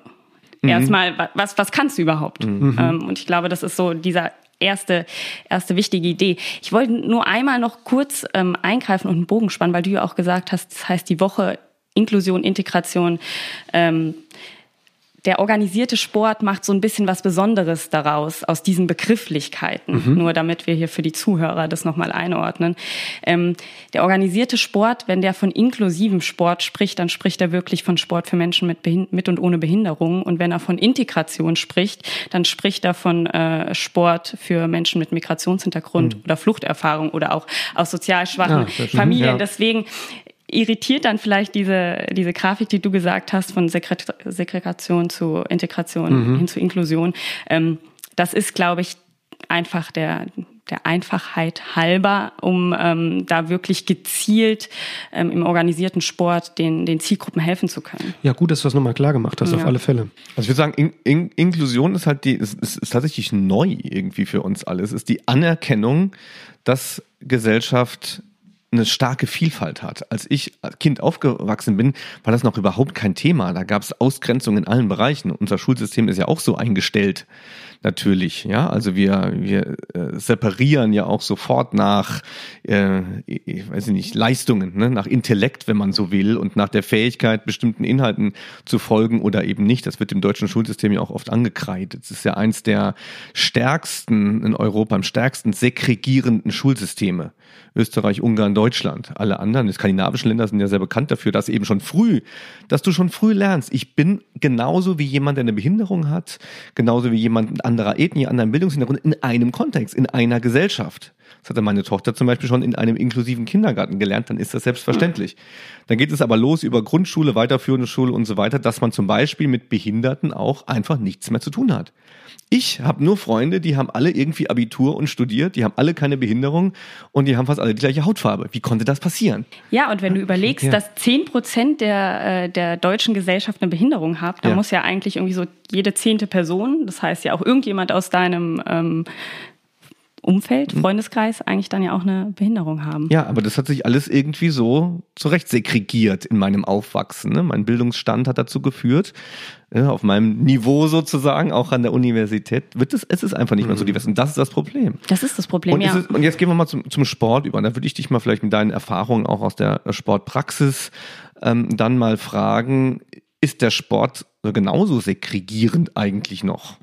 Speaker 3: mhm. erstmal, was, was kannst du überhaupt? Mhm. Ähm, und ich glaube, das ist so dieser erste, erste wichtige Idee. Ich wollte nur einmal noch kurz ähm, eingreifen und einen Bogen spannen, weil du ja auch gesagt hast, das heißt die Woche Inklusion, Integration. Ähm, der organisierte Sport macht so ein bisschen was Besonderes daraus, aus diesen Begrifflichkeiten, mhm. nur damit wir hier für die Zuhörer das nochmal einordnen. Ähm, der organisierte Sport, wenn der von inklusivem Sport spricht, dann spricht er wirklich von Sport für Menschen mit, mit und ohne Behinderung. Und wenn er von Integration spricht, dann spricht er von äh, Sport für Menschen mit Migrationshintergrund mhm. oder Fluchterfahrung oder auch aus sozial schwachen ja, Familien. Ja. Deswegen irritiert dann vielleicht diese, diese Grafik, die du gesagt hast, von Segregation zu Integration mhm. hin zu Inklusion. Ähm, das ist, glaube ich, einfach der, der Einfachheit halber, um ähm, da wirklich gezielt ähm, im organisierten Sport den, den Zielgruppen helfen zu können.
Speaker 1: Ja, gut, dass du das nochmal klar gemacht hast, ja. auf alle Fälle.
Speaker 2: Also ich würde sagen, in, in, Inklusion ist halt die, ist, ist, ist tatsächlich neu irgendwie für uns alle. Es ist die Anerkennung, dass Gesellschaft eine starke Vielfalt hat. Als ich Kind aufgewachsen bin, war das noch überhaupt kein Thema. Da gab es Ausgrenzung in allen Bereichen. Unser Schulsystem ist ja auch so eingestellt, natürlich. Ja, also wir wir äh, separieren ja auch sofort nach, äh, ich weiß nicht, Leistungen, ne? nach Intellekt, wenn man so will, und nach der Fähigkeit, bestimmten Inhalten zu folgen oder eben nicht. Das wird im deutschen Schulsystem ja auch oft angekreidet. Es ist ja eins der stärksten in Europa, am stärksten segregierenden Schulsysteme. Österreich, Ungarn, Deutschland. Alle anderen, die skandinavischen Länder sind ja sehr bekannt dafür, dass eben schon früh, dass du schon früh lernst. Ich bin genauso wie jemand, der eine Behinderung hat, genauso wie jemand anderer Ethnie, anderen Bildungshintergrund in einem Kontext, in einer Gesellschaft. Das hatte meine Tochter zum Beispiel schon in einem inklusiven Kindergarten gelernt, dann ist das selbstverständlich. Dann geht es aber los über Grundschule, weiterführende Schule und so weiter, dass man zum Beispiel mit Behinderten auch einfach nichts mehr zu tun hat. Ich habe nur Freunde, die haben alle irgendwie Abitur und studiert, die haben alle keine Behinderung und die haben fast alle die gleiche Hautfarbe. Wie konnte das passieren?
Speaker 3: Ja, und wenn du überlegst, ja. dass zehn Prozent der, äh, der deutschen Gesellschaft eine Behinderung hat, dann ja. muss ja eigentlich irgendwie so jede zehnte Person, das heißt ja auch irgendjemand aus deinem ähm, Umfeld, mhm. Freundeskreis eigentlich dann ja auch eine Behinderung haben.
Speaker 2: Ja, aber das hat sich alles irgendwie so zurecht segregiert in meinem Aufwachsen. Ne? Mein Bildungsstand hat dazu geführt, ja, auf meinem Niveau sozusagen, auch an der Universität, wird es, es ist einfach nicht mehr so mhm. divers. Und das ist das Problem.
Speaker 3: Das ist das Problem,
Speaker 2: und
Speaker 3: ja.
Speaker 2: Ist, und jetzt gehen wir mal zum, zum Sport über. Und da würde ich dich mal vielleicht mit deinen Erfahrungen auch aus der Sportpraxis ähm, dann mal fragen, ist der Sport genauso segregierend eigentlich noch?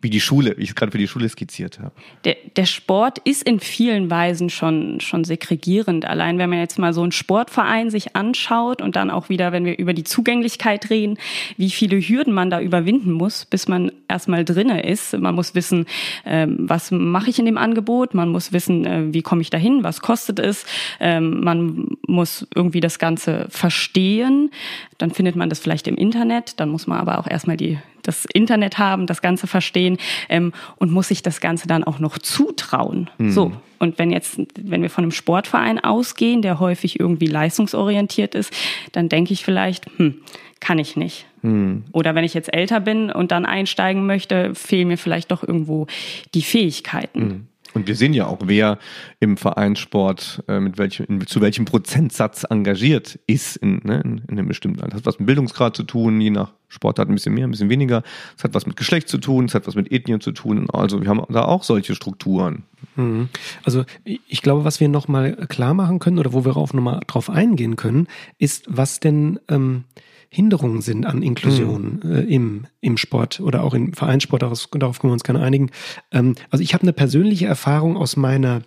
Speaker 2: Wie die Schule, wie ich es gerade für die Schule skizziert habe.
Speaker 3: Der, der Sport ist in vielen Weisen schon, schon segregierend. Allein wenn man jetzt mal so einen Sportverein sich anschaut und dann auch wieder, wenn wir über die Zugänglichkeit reden, wie viele Hürden man da überwinden muss, bis man erstmal drinne ist. Man muss wissen, ähm, was mache ich in dem Angebot, man muss wissen, äh, wie komme ich dahin, was kostet es, ähm, man muss irgendwie das Ganze verstehen. Dann findet man das vielleicht im Internet, dann muss man aber auch erstmal die das Internet haben, das Ganze verstehen ähm, und muss sich das Ganze dann auch noch zutrauen. Mhm. So. Und wenn jetzt, wenn wir von einem Sportverein ausgehen, der häufig irgendwie leistungsorientiert ist, dann denke ich vielleicht, hm, kann ich nicht. Mhm. Oder wenn ich jetzt älter bin und dann einsteigen möchte, fehlen mir vielleicht doch irgendwo die Fähigkeiten. Mhm.
Speaker 2: Und wir sehen ja auch, wer im Vereinssport äh, mit welchem, in, zu welchem Prozentsatz engagiert ist in, ne, in, in einem bestimmten Alter. Das hat was mit Bildungsgrad zu tun, je nach Sport hat ein bisschen mehr, ein bisschen weniger. Es hat was mit Geschlecht zu tun, es hat was mit Ethnie zu tun. Also wir haben da auch solche Strukturen.
Speaker 1: Mhm. Also ich glaube, was wir nochmal klar machen können oder wo wir auch nochmal drauf eingehen können, ist, was denn ähm, Hinderungen sind an Inklusion mhm. äh, im, im Sport oder auch im Vereinssport, darauf, darauf können wir uns gerne einigen. Ähm, also ich habe eine persönliche Erfahrung aus meiner,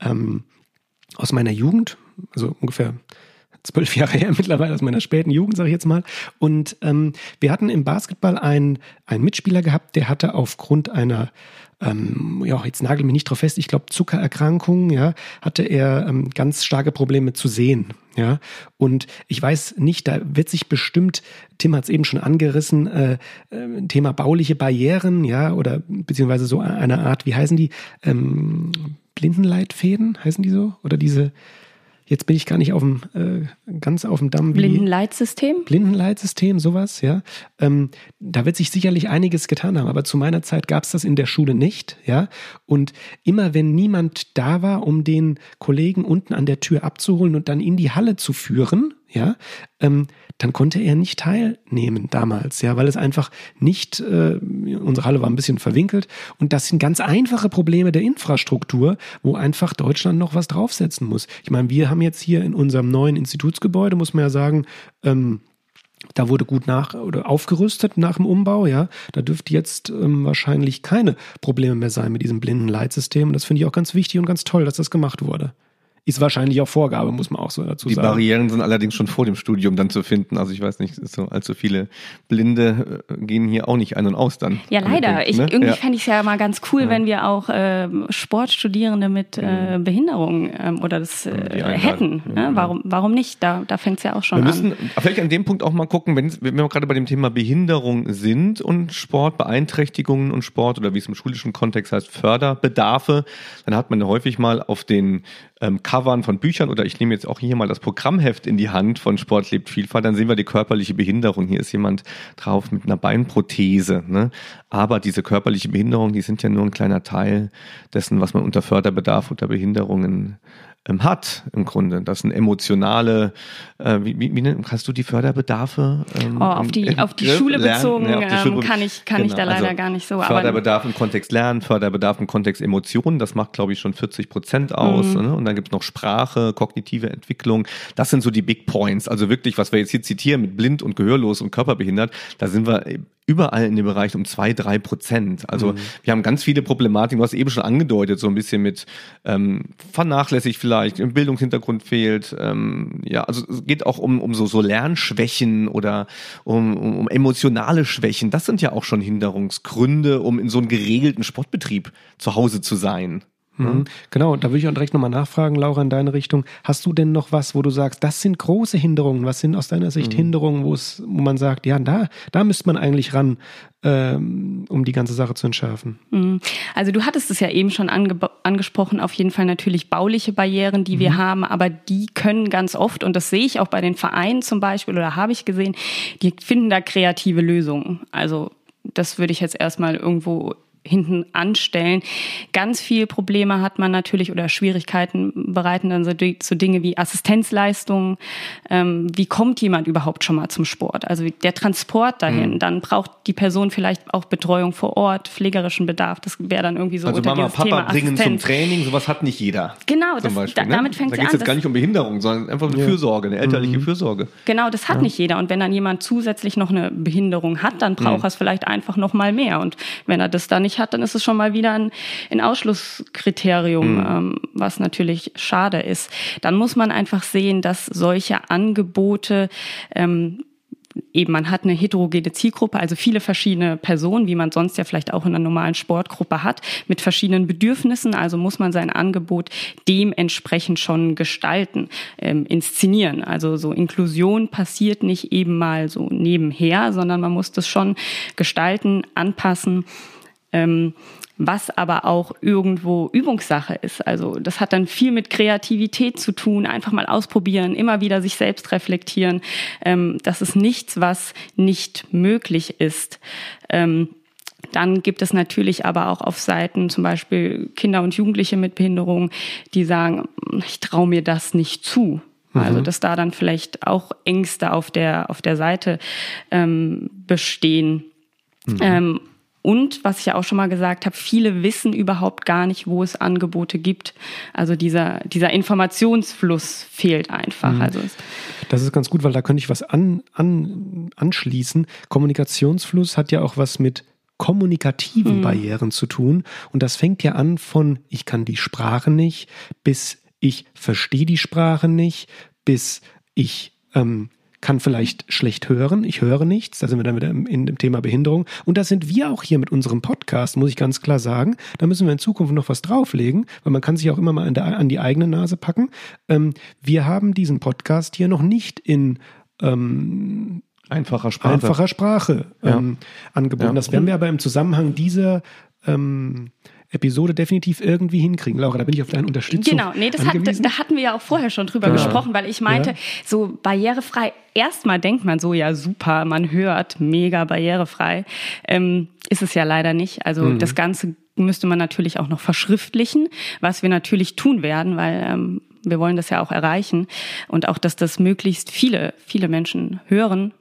Speaker 1: ähm, aus meiner Jugend, also ungefähr zwölf Jahre her mittlerweile aus meiner späten Jugend, sage ich jetzt mal. Und ähm, wir hatten im Basketball einen, einen Mitspieler gehabt, der hatte aufgrund einer ähm, ja, jetzt nagel mich nicht drauf fest, ich glaube Zuckererkrankung, ja, hatte er ähm, ganz starke Probleme zu sehen. Ja, und ich weiß nicht, da wird sich bestimmt, Tim hat es eben schon angerissen, äh, äh, Thema bauliche Barrieren, ja, oder beziehungsweise so eine Art, wie heißen die? Ähm, Blindenleitfäden, heißen die so? Oder diese, Jetzt bin ich gar nicht auf dem, äh, ganz auf dem Damm.
Speaker 3: Blindenleitsystem?
Speaker 1: Blindenleitsystem, sowas, ja. Ähm, da wird sich sicherlich einiges getan haben, aber zu meiner Zeit gab es das in der Schule nicht, ja. Und immer wenn niemand da war, um den Kollegen unten an der Tür abzuholen und dann in die Halle zu führen, ja, ähm, dann konnte er nicht teilnehmen damals, ja, weil es einfach nicht, äh, unsere Halle war ein bisschen verwinkelt und das sind ganz einfache Probleme der Infrastruktur, wo einfach Deutschland noch was draufsetzen muss. Ich meine, wir haben jetzt hier in unserem neuen Institutsgebäude, muss man ja sagen, ähm, da wurde gut nach oder aufgerüstet nach dem Umbau, ja. Da dürfte jetzt ähm, wahrscheinlich keine Probleme mehr sein mit diesem blinden Leitsystem. Und das finde ich auch ganz wichtig und ganz toll, dass das gemacht wurde. Ist wahrscheinlich auch Vorgabe, muss man auch so dazu
Speaker 2: die
Speaker 1: sagen.
Speaker 2: Die Barrieren sind allerdings schon vor dem Studium dann zu finden. Also ich weiß nicht, so allzu viele Blinde äh, gehen hier auch nicht ein und aus dann.
Speaker 3: Ja, leider. Punkt, ich, ne? Irgendwie ja. fände ich es ja mal ganz cool, ja. wenn wir auch äh, Sportstudierende mit äh, mhm. Behinderung ähm, oder das äh, hätten. Ne? Warum, warum nicht? Da, da fängt es ja auch schon
Speaker 2: wir müssen,
Speaker 3: an.
Speaker 2: Vielleicht an dem Punkt auch mal gucken, wenn, wenn wir gerade bei dem Thema Behinderung sind und Sport, Beeinträchtigungen und Sport oder wie es im schulischen Kontext heißt, Förderbedarfe, dann hat man häufig mal auf den ähm, Covern von Büchern oder ich nehme jetzt auch hier mal das Programmheft in die Hand von Sport lebt Vielfalt, dann sehen wir die körperliche Behinderung. Hier ist jemand drauf mit einer Beinprothese. Ne? Aber diese körperliche Behinderung, die sind ja nur ein kleiner Teil dessen, was man unter Förderbedarf, unter Behinderungen ähm, hat im Grunde. Das sind emotionale, äh, wie, wie, wie hast du die Förderbedarfe?
Speaker 3: Ähm, oh, auf die, auf die Schule bezogen ja, die Schule, ähm, kann, ich, kann genau. ich da leider also, gar nicht so.
Speaker 2: Förderbedarf im Kontext Lernen, Förderbedarf im Kontext Emotionen, das macht, glaube ich, schon 40 Prozent aus. Mhm. Ne? Und dann gibt es noch Sprache, kognitive Entwicklung. Das sind so die Big Points. Also wirklich, was wir jetzt hier zitieren mit blind und gehörlos und körperbehindert, da sind wir überall in dem Bereich um zwei, drei Prozent. Also mhm. wir haben ganz viele Problematiken, du hast eben schon angedeutet, so ein bisschen mit ähm, vernachlässigt vielleicht, im Bildungshintergrund fehlt. Ähm, ja, also es geht auch um, um so, so Lernschwächen oder um, um, um emotionale Schwächen. Das sind ja auch schon Hinderungsgründe, um in so einem geregelten Sportbetrieb zu Hause zu sein.
Speaker 1: Mhm. Genau, da würde ich auch direkt nochmal nachfragen, Laura, in deine Richtung. Hast du denn noch was, wo du sagst, das sind große Hinderungen? Was sind aus deiner Sicht mhm. Hinderungen, wo es, wo man sagt, ja, da, da müsste man eigentlich ran, ähm, um die ganze Sache zu entschärfen?
Speaker 3: Mhm. Also du hattest es ja eben schon ange angesprochen, auf jeden Fall natürlich bauliche Barrieren, die wir mhm. haben, aber die können ganz oft, und das sehe ich auch bei den Vereinen zum Beispiel, oder habe ich gesehen, die finden da kreative Lösungen. Also das würde ich jetzt erstmal irgendwo hinten anstellen. Ganz viel Probleme hat man natürlich oder Schwierigkeiten bereiten dann so, so Dinge wie Assistenzleistungen. Ähm, wie kommt jemand überhaupt schon mal zum Sport? Also der Transport dahin. Mhm. Dann braucht die Person vielleicht auch Betreuung vor Ort, pflegerischen Bedarf. Das wäre dann irgendwie so
Speaker 2: also
Speaker 3: unter
Speaker 2: Mama, Papa
Speaker 3: Thema
Speaker 2: bringen zum Training. Sowas hat nicht jeder.
Speaker 3: Genau, das, Beispiel, da, ne? damit fängt
Speaker 2: da
Speaker 3: es an.
Speaker 2: Da geht es jetzt gar nicht um Behinderung, sondern einfach um ja. Fürsorge, eine elterliche mhm. Fürsorge.
Speaker 3: Genau, das hat ja. nicht jeder. Und wenn dann jemand zusätzlich noch eine Behinderung hat, dann braucht mhm. er es vielleicht einfach noch mal mehr. Und wenn er das da nicht nicht hat, dann ist es schon mal wieder ein, ein Ausschlusskriterium, mhm. ähm, was natürlich schade ist. Dann muss man einfach sehen, dass solche Angebote ähm, eben man hat eine heterogene Zielgruppe, also viele verschiedene Personen, wie man sonst ja vielleicht auch in einer normalen Sportgruppe hat, mit verschiedenen Bedürfnissen. Also muss man sein Angebot dementsprechend schon gestalten, ähm, inszenieren. Also so Inklusion passiert nicht eben mal so nebenher, sondern man muss das schon gestalten, anpassen ähm, was aber auch irgendwo Übungssache ist. Also das hat dann viel mit Kreativität zu tun, einfach mal ausprobieren, immer wieder sich selbst reflektieren. Ähm, das ist nichts, was nicht möglich ist. Ähm, dann gibt es natürlich aber auch auf Seiten zum Beispiel Kinder und Jugendliche mit Behinderung, die sagen, ich traue mir das nicht zu. Mhm. Also dass da dann vielleicht auch Ängste auf der auf der Seite ähm, bestehen. Mhm. Ähm, und was ich ja auch schon mal gesagt habe, viele wissen überhaupt gar nicht, wo es Angebote gibt. Also dieser, dieser Informationsfluss fehlt einfach. Mhm. Also
Speaker 1: das ist ganz gut, weil da könnte ich was an, an, anschließen. Kommunikationsfluss hat ja auch was mit kommunikativen mhm. Barrieren zu tun. Und das fängt ja an von, ich kann die Sprache nicht, bis ich verstehe die Sprache nicht, bis ich ähm, kann vielleicht schlecht hören, ich höre nichts, da sind wir dann wieder in dem Thema Behinderung. Und das sind wir auch hier mit unserem Podcast, muss ich ganz klar sagen. Da müssen wir in Zukunft noch was drauflegen, weil man kann sich auch immer mal an, der, an die eigene Nase packen. Ähm, wir haben diesen Podcast hier noch nicht in ähm,
Speaker 2: einfacher Sprache,
Speaker 1: einfacher Sprache ähm, ja. angeboten. Ja. Das werden wir aber im Zusammenhang dieser ähm, Episode definitiv irgendwie hinkriegen. Laura, da bin ich auf deine Unterstützung.
Speaker 3: Genau, nee, das hat, da hatten wir ja auch vorher schon drüber ja. gesprochen, weil ich meinte, ja. so barrierefrei, erstmal denkt man so, ja super, man hört, mega barrierefrei. Ähm, ist es ja leider nicht. Also mhm. das Ganze müsste man natürlich auch noch verschriftlichen, was wir natürlich tun werden, weil ähm, wir wollen das ja auch erreichen und auch, dass das möglichst viele, viele Menschen hören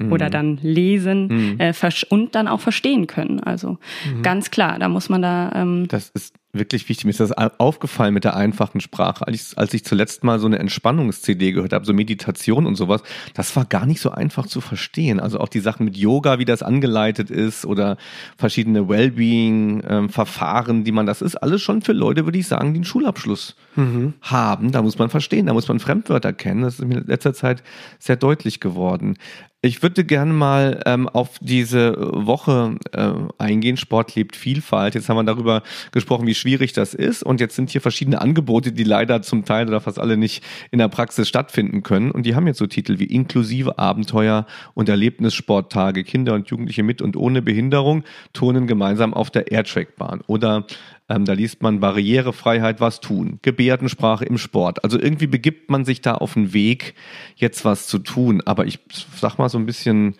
Speaker 3: mhm. oder dann lesen mhm. äh, und dann auch verstehen können. Also mhm. ganz klar, da muss man da. Ähm,
Speaker 2: das ist wirklich wichtig. Mir ist das aufgefallen mit der einfachen Sprache. Als ich, als ich zuletzt mal so eine Entspannungs-CD gehört habe, so Meditation und sowas, das war gar nicht so einfach zu verstehen. Also auch die Sachen mit Yoga, wie das angeleitet ist oder verschiedene Wellbeing-Verfahren, ähm, die man, das ist alles schon für Leute, würde ich sagen, die einen Schulabschluss mhm. haben. Da muss man verstehen, da muss man Fremdwörter kennen. Das ist mir in letzter Zeit sehr deutlich geworden. Ich würde gerne mal ähm, auf diese Woche äh, eingehen. Sport lebt Vielfalt. Jetzt haben wir darüber gesprochen, wie schwierig das ist. Und jetzt sind hier verschiedene Angebote, die leider zum Teil oder fast alle nicht in der Praxis stattfinden können. Und die haben jetzt so Titel wie inklusive Abenteuer und Erlebnissporttage. Kinder und Jugendliche mit und ohne Behinderung turnen gemeinsam auf der Airtrackbahn. Oder ähm, da liest man Barrierefreiheit, was tun, Gebärdensprache im Sport. Also irgendwie begibt man sich da auf den Weg, jetzt was zu tun. Aber ich sag mal so ein bisschen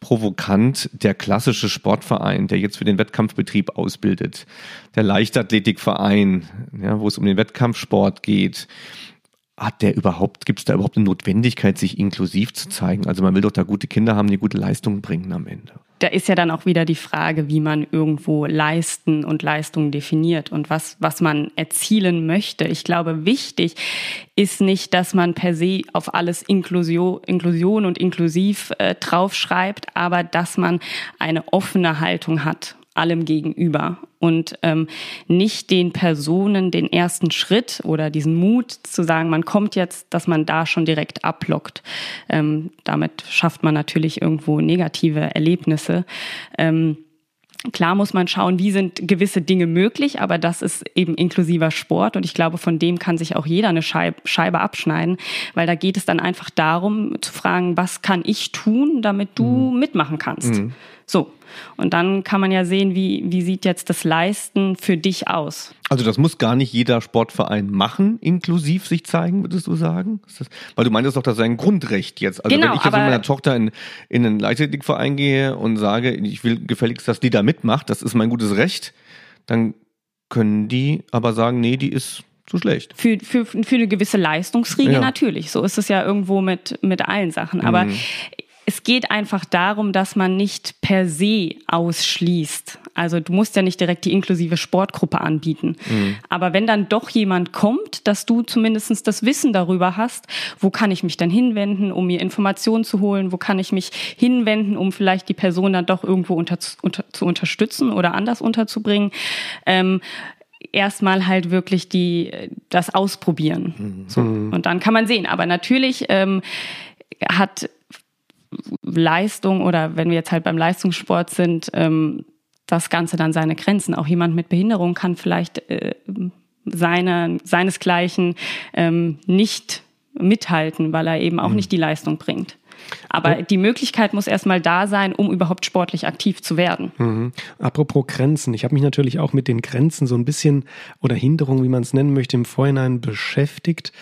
Speaker 2: provokant, der klassische Sportverein, der jetzt für den Wettkampfbetrieb ausbildet, der Leichtathletikverein, ja, wo es um den Wettkampfsport geht, hat der überhaupt, gibt es da überhaupt eine Notwendigkeit, sich inklusiv zu zeigen? Also man will doch da gute Kinder haben, die gute Leistungen bringen am Ende
Speaker 3: da ist ja dann auch wieder die Frage, wie man irgendwo Leisten und Leistung definiert und was, was man erzielen möchte. Ich glaube, wichtig ist nicht, dass man per se auf alles Inklusion, Inklusion und inklusiv äh, draufschreibt, aber dass man eine offene Haltung hat allem gegenüber und ähm, nicht den Personen den ersten Schritt oder diesen Mut zu sagen, man kommt jetzt, dass man da schon direkt ablockt. Ähm, damit schafft man natürlich irgendwo negative Erlebnisse. Ähm, Klar muss man schauen, wie sind gewisse Dinge möglich, aber das ist eben inklusiver Sport und ich glaube, von dem kann sich auch jeder eine Scheibe, abschneiden, weil da geht es dann einfach darum zu fragen, was kann ich tun, damit du mhm. mitmachen kannst. Mhm. So. Und dann kann man ja sehen, wie, wie sieht jetzt das Leisten für dich aus.
Speaker 2: Also das muss gar nicht jeder Sportverein machen, inklusiv sich zeigen, würdest du sagen? Das, weil du meintest doch, das ist ein Grundrecht jetzt. Also
Speaker 3: genau,
Speaker 2: wenn ich jetzt mit meiner Tochter in, in einen Leichtathletikverein gehe und sage, ich will gefälligst, dass die da mitmacht, das ist mein gutes Recht, dann können die aber sagen, nee, die ist zu schlecht.
Speaker 3: Für, für, für eine gewisse Leistungsriege ja. natürlich. So ist es ja irgendwo mit, mit allen Sachen. Aber mhm es geht einfach darum, dass man nicht per se ausschließt. Also du musst ja nicht direkt die inklusive Sportgruppe anbieten. Mhm. Aber wenn dann doch jemand kommt, dass du zumindest das Wissen darüber hast, wo kann ich mich dann hinwenden, um mir Informationen zu holen, wo kann ich mich hinwenden, um vielleicht die Person dann doch irgendwo unter, unter, zu unterstützen oder anders unterzubringen. Ähm, erstmal halt wirklich die das ausprobieren. Mhm. So. Und dann kann man sehen. Aber natürlich ähm, hat Leistung oder wenn wir jetzt halt beim Leistungssport sind, ähm, das Ganze dann seine Grenzen. Auch jemand mit Behinderung kann vielleicht äh, seine, seinesgleichen ähm, nicht mithalten, weil er eben auch mhm. nicht die Leistung bringt. Aber ja. die Möglichkeit muss erstmal da sein, um überhaupt sportlich aktiv zu werden.
Speaker 1: Mhm. Apropos Grenzen. Ich habe mich natürlich auch mit den Grenzen so ein bisschen oder Hinderungen, wie man es nennen möchte, im Vorhinein beschäftigt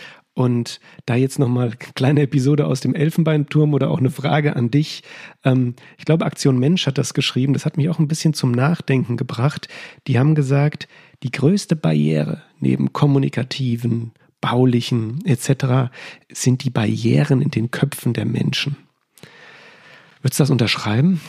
Speaker 1: und da jetzt nochmal kleine Episode aus dem Elfenbeinturm oder auch eine Frage an dich. Ähm, ich glaube, Aktion Mensch hat das geschrieben. Das hat mich auch ein bisschen zum Nachdenken gebracht. Die haben gesagt, die größte Barriere neben kommunikativen, baulichen etc. sind die Barrieren in den Köpfen der Menschen. Würdest du das unterschreiben?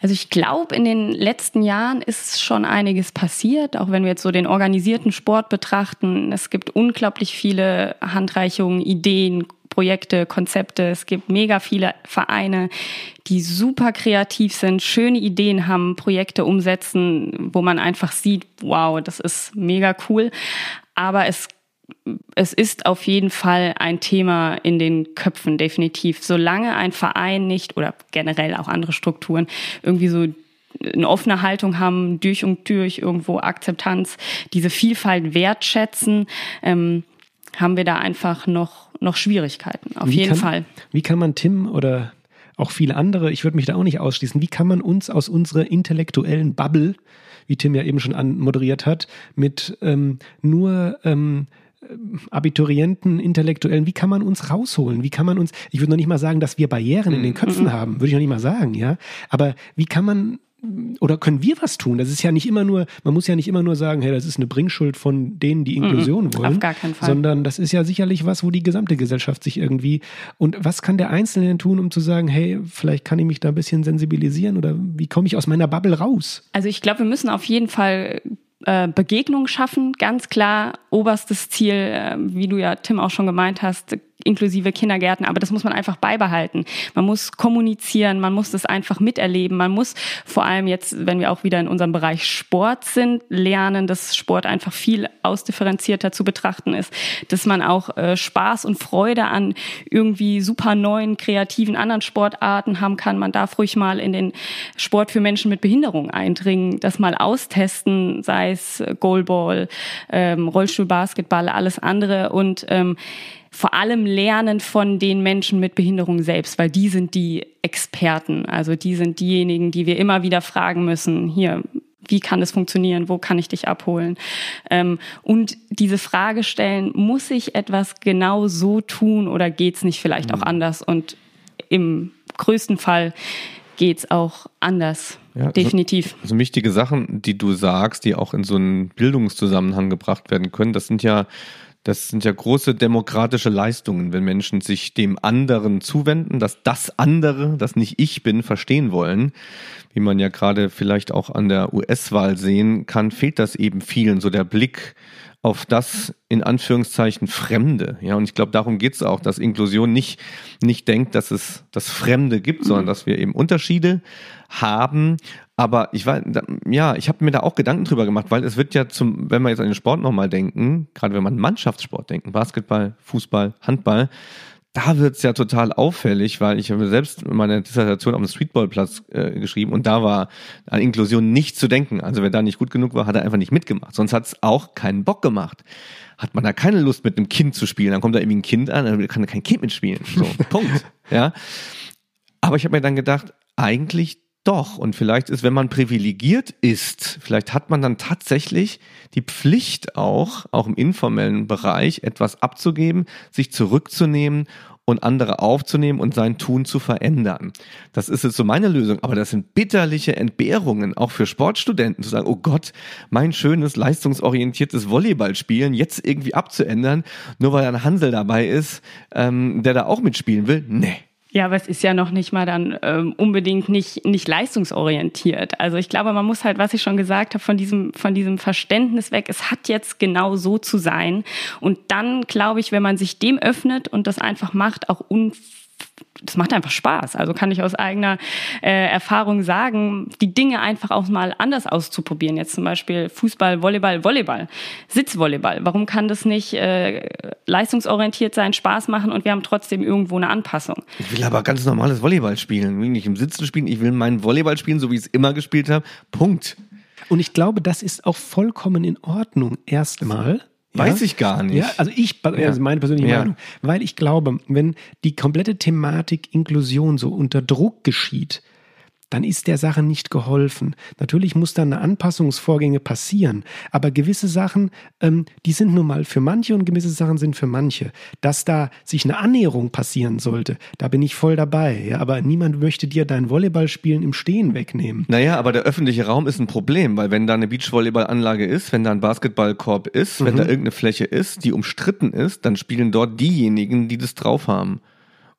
Speaker 3: Also ich glaube, in den letzten Jahren ist schon einiges passiert, auch wenn wir jetzt so den organisierten Sport betrachten. Es gibt unglaublich viele Handreichungen, Ideen, Projekte, Konzepte. Es gibt mega viele Vereine, die super kreativ sind, schöne Ideen haben, Projekte umsetzen, wo man einfach sieht, wow, das ist mega cool. Aber es es ist auf jeden Fall ein Thema in den Köpfen, definitiv. Solange ein Verein nicht oder generell auch andere Strukturen irgendwie so eine offene Haltung haben, durch und durch irgendwo Akzeptanz, diese Vielfalt wertschätzen, ähm, haben wir da einfach noch, noch Schwierigkeiten. Auf wie jeden
Speaker 1: kann,
Speaker 3: Fall.
Speaker 1: Wie kann man Tim oder auch viele andere, ich würde mich da auch nicht ausschließen, wie kann man uns aus unserer intellektuellen Bubble, wie Tim ja eben schon anmoderiert hat, mit ähm, nur ähm, Abiturienten, Intellektuellen, wie kann man uns rausholen? Wie kann man uns, ich würde noch nicht mal sagen, dass wir Barrieren in den mhm. Köpfen mhm. haben, würde ich noch nicht mal sagen, ja. Aber wie kann man oder können wir was tun? Das ist ja nicht immer nur, man muss ja nicht immer nur sagen, hey, das ist eine Bringschuld von denen, die Inklusion mm -mm, wollen.
Speaker 3: Auf gar keinen Fall.
Speaker 1: Sondern das ist ja sicherlich was, wo die gesamte Gesellschaft sich irgendwie. Und was kann der Einzelne tun, um zu sagen, hey, vielleicht kann ich mich da ein bisschen sensibilisieren oder wie komme ich aus meiner Bubble raus?
Speaker 3: Also ich glaube, wir müssen auf jeden Fall äh, Begegnung schaffen, ganz klar oberstes Ziel, äh, wie du ja Tim auch schon gemeint hast, inklusive Kindergärten, aber das muss man einfach beibehalten. Man muss kommunizieren, man muss das einfach miterleben, man muss vor allem jetzt, wenn wir auch wieder in unserem Bereich Sport sind, lernen, dass Sport einfach viel ausdifferenzierter zu betrachten ist, dass man auch äh, Spaß und Freude an irgendwie super neuen, kreativen anderen Sportarten haben kann. Man darf ruhig mal in den Sport für Menschen mit Behinderung eindringen, das mal austesten, sei es Goalball, ähm, Rollstuhlbasketball, alles andere und ähm, vor allem lernen von den Menschen mit Behinderung selbst, weil die sind die Experten. Also die sind diejenigen, die wir immer wieder fragen müssen. Hier, wie kann das funktionieren? Wo kann ich dich abholen? Ähm, und diese Frage stellen, muss ich etwas genau so tun oder geht's nicht vielleicht auch mhm. anders? Und im größten Fall geht's auch anders. Ja, Definitiv.
Speaker 2: So, so wichtige Sachen, die du sagst, die auch in so einen Bildungszusammenhang gebracht werden können, das sind ja das sind ja große demokratische Leistungen, wenn Menschen sich dem anderen zuwenden, dass das andere, das nicht ich bin, verstehen wollen. Wie man ja gerade vielleicht auch an der US-Wahl sehen kann, fehlt das eben vielen, so der Blick auf das in Anführungszeichen Fremde. Ja, und ich glaube, darum geht es auch, dass Inklusion nicht, nicht denkt, dass es das Fremde gibt, sondern dass wir eben Unterschiede haben. Aber ich war, ja, ich habe mir da auch Gedanken drüber gemacht, weil es wird ja zum, wenn wir jetzt an den Sport nochmal denken, gerade wenn man Mannschaftssport denken, Basketball, Fußball, Handball, da wird's ja total auffällig, weil ich habe selbst meine Dissertation auf dem Streetballplatz äh, geschrieben und da war an Inklusion nicht zu denken. Also wer da nicht gut genug war, hat er einfach nicht mitgemacht. Sonst hat's auch keinen Bock gemacht. Hat man da keine Lust mit einem Kind zu spielen, dann kommt da irgendwie ein Kind an, dann kann kein Kind mitspielen. So, Punkt. Ja. Aber ich habe mir dann gedacht, eigentlich doch. Und vielleicht ist, wenn man privilegiert ist, vielleicht hat man dann tatsächlich die Pflicht auch, auch im informellen Bereich, etwas abzugeben, sich zurückzunehmen und andere aufzunehmen und sein Tun zu verändern. Das ist jetzt so meine Lösung, aber das sind bitterliche Entbehrungen, auch für Sportstudenten, zu sagen, oh Gott, mein schönes, leistungsorientiertes Volleyballspielen jetzt irgendwie abzuändern, nur weil ein Hansel dabei ist, ähm, der da auch mitspielen will. Nee
Speaker 3: ja, aber es ist ja noch nicht mal dann ähm, unbedingt nicht, nicht leistungsorientiert. Also ich glaube, man muss halt, was ich schon gesagt habe, von diesem, von diesem Verständnis weg, es hat jetzt genau so zu sein. Und dann, glaube ich, wenn man sich dem öffnet und das einfach macht, auch un das macht einfach Spaß. Also kann ich aus eigener äh, Erfahrung sagen, die Dinge einfach auch mal anders auszuprobieren. Jetzt zum Beispiel Fußball, Volleyball, Volleyball, Sitzvolleyball. Warum kann das nicht äh, leistungsorientiert sein, Spaß machen und wir haben trotzdem irgendwo eine Anpassung?
Speaker 2: Ich will aber ganz normales Volleyball spielen. Ich will nicht im Sitzen spielen. Ich will meinen Volleyball spielen, so wie ich es immer gespielt habe. Punkt.
Speaker 1: Und ich glaube, das ist auch vollkommen in Ordnung. Erstmal.
Speaker 2: Weiß ich gar nicht.
Speaker 1: Ja, also ich, also meine persönliche ja. Meinung, weil ich glaube, wenn die komplette Thematik Inklusion so unter Druck geschieht, dann ist der Sache nicht geholfen. Natürlich muss dann eine Anpassungsvorgänge passieren, aber gewisse Sachen, ähm, die sind nun mal für manche und gewisse Sachen sind für manche. Dass da sich eine Annäherung passieren sollte, da bin ich voll dabei. Ja, aber niemand möchte dir dein Volleyballspielen im Stehen wegnehmen.
Speaker 2: Naja, aber der öffentliche Raum ist ein Problem, weil wenn da eine Beachvolleyballanlage ist, wenn da ein Basketballkorb ist, mhm. wenn da mhm. irgendeine Fläche ist, die umstritten ist, dann spielen dort diejenigen, die das drauf haben.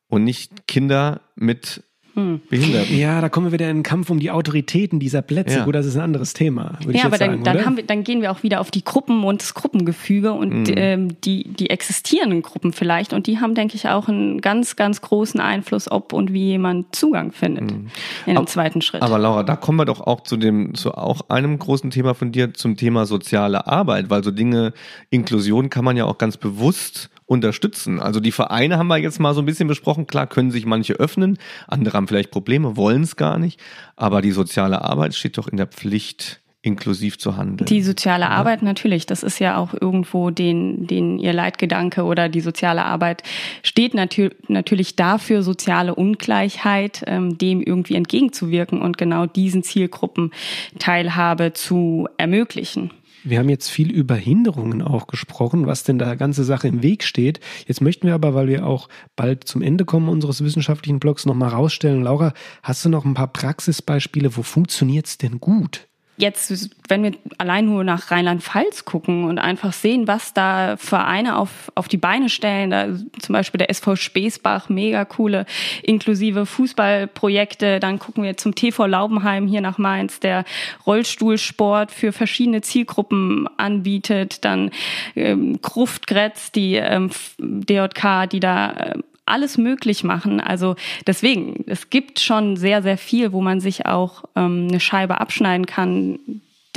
Speaker 2: Und nicht Kinder mit
Speaker 1: hm. Behinderten. Ja, da kommen wir wieder in den Kampf um die Autoritäten dieser Plätze. Ja. Gut, das ist ein anderes Thema.
Speaker 3: Ja, aber dann, sagen, dann, haben wir, dann gehen wir auch wieder auf die Gruppen und das Gruppengefüge und mhm. ähm, die, die existierenden Gruppen vielleicht. Und die haben, denke ich, auch einen ganz, ganz großen Einfluss, ob und wie jemand Zugang findet mhm. in dem zweiten Schritt.
Speaker 2: Aber Laura, da kommen wir doch auch zu dem, zu auch einem großen Thema von dir, zum Thema soziale Arbeit, weil so Dinge, Inklusion kann man ja auch ganz bewusst unterstützen. Also die Vereine haben wir jetzt mal so ein bisschen besprochen. Klar können sich manche öffnen, andere haben vielleicht Probleme, wollen es gar nicht. Aber die soziale Arbeit steht doch in der Pflicht, inklusiv zu handeln.
Speaker 3: Die soziale ja. Arbeit natürlich, das ist ja auch irgendwo den, den ihr Leitgedanke oder die soziale Arbeit steht natür natürlich dafür, soziale Ungleichheit ähm, dem irgendwie entgegenzuwirken und genau diesen Zielgruppen Teilhabe zu ermöglichen.
Speaker 1: Wir haben jetzt viel über Hinderungen auch gesprochen, was denn da ganze Sache im Weg steht. Jetzt möchten wir aber, weil wir auch bald zum Ende kommen unseres wissenschaftlichen Blogs, nochmal rausstellen. Laura, hast du noch ein paar Praxisbeispiele, wo funktioniert es denn gut?
Speaker 3: Jetzt, wenn wir allein nur nach Rheinland-Pfalz gucken und einfach sehen, was da Vereine auf, auf die Beine stellen, da zum Beispiel der SV Spesbach, mega coole inklusive Fußballprojekte, dann gucken wir zum TV Laubenheim hier nach Mainz, der Rollstuhlsport für verschiedene Zielgruppen anbietet, dann ähm, Gruftgrätz, die ähm, DJK, die da ähm, alles möglich machen. Also deswegen, es gibt schon sehr, sehr viel, wo man sich auch ähm, eine Scheibe abschneiden kann,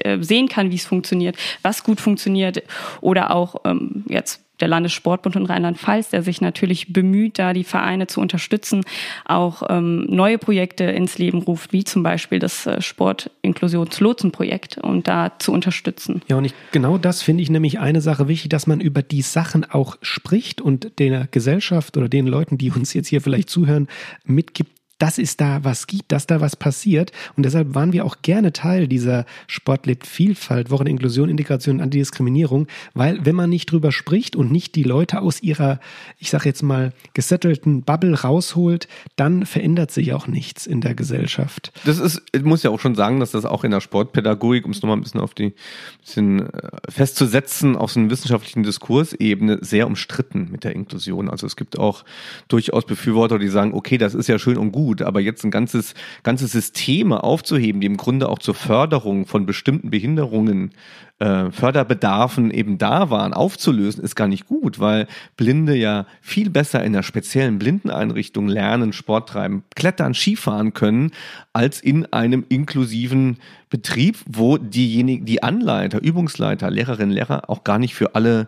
Speaker 3: äh, sehen kann, wie es funktioniert, was gut funktioniert oder auch ähm, jetzt der Landessportbund in Rheinland-Pfalz, der sich natürlich bemüht, da die Vereine zu unterstützen, auch ähm, neue Projekte ins Leben ruft, wie zum Beispiel das äh, Sportinklusionslotsenprojekt und da zu unterstützen.
Speaker 1: Ja, und ich, genau das finde ich nämlich eine Sache wichtig, dass man über die Sachen auch spricht und der Gesellschaft oder den Leuten, die uns jetzt hier vielleicht zuhören, mitgibt, dass es da was gibt, dass da was passiert. Und deshalb waren wir auch gerne Teil dieser Sport lebt Vielfalt, Woche der Inklusion, Integration und Antidiskriminierung, weil wenn man nicht drüber spricht und nicht die Leute aus ihrer, ich sage jetzt mal, gesettelten Bubble rausholt, dann verändert sich auch nichts in der Gesellschaft.
Speaker 2: Das ist, ich muss ja auch schon sagen, dass das auch in der Sportpädagogik, um es nochmal ein bisschen auf die, bisschen äh, festzusetzen, auf so einer wissenschaftlichen Diskursebene sehr umstritten mit der Inklusion. Also es gibt auch durchaus Befürworter, die sagen, okay, das ist ja schön und gut, gut, aber jetzt ein ganzes, ganze Systeme aufzuheben, die im Grunde auch zur Förderung von bestimmten Behinderungen, äh, Förderbedarfen eben da waren, aufzulösen, ist gar nicht gut, weil Blinde ja viel besser in einer speziellen Blindeneinrichtung lernen, Sport treiben, klettern, Skifahren können, als in einem inklusiven Betrieb, wo diejenigen, die Anleiter, Übungsleiter, Lehrerinnen, Lehrer auch gar nicht für alle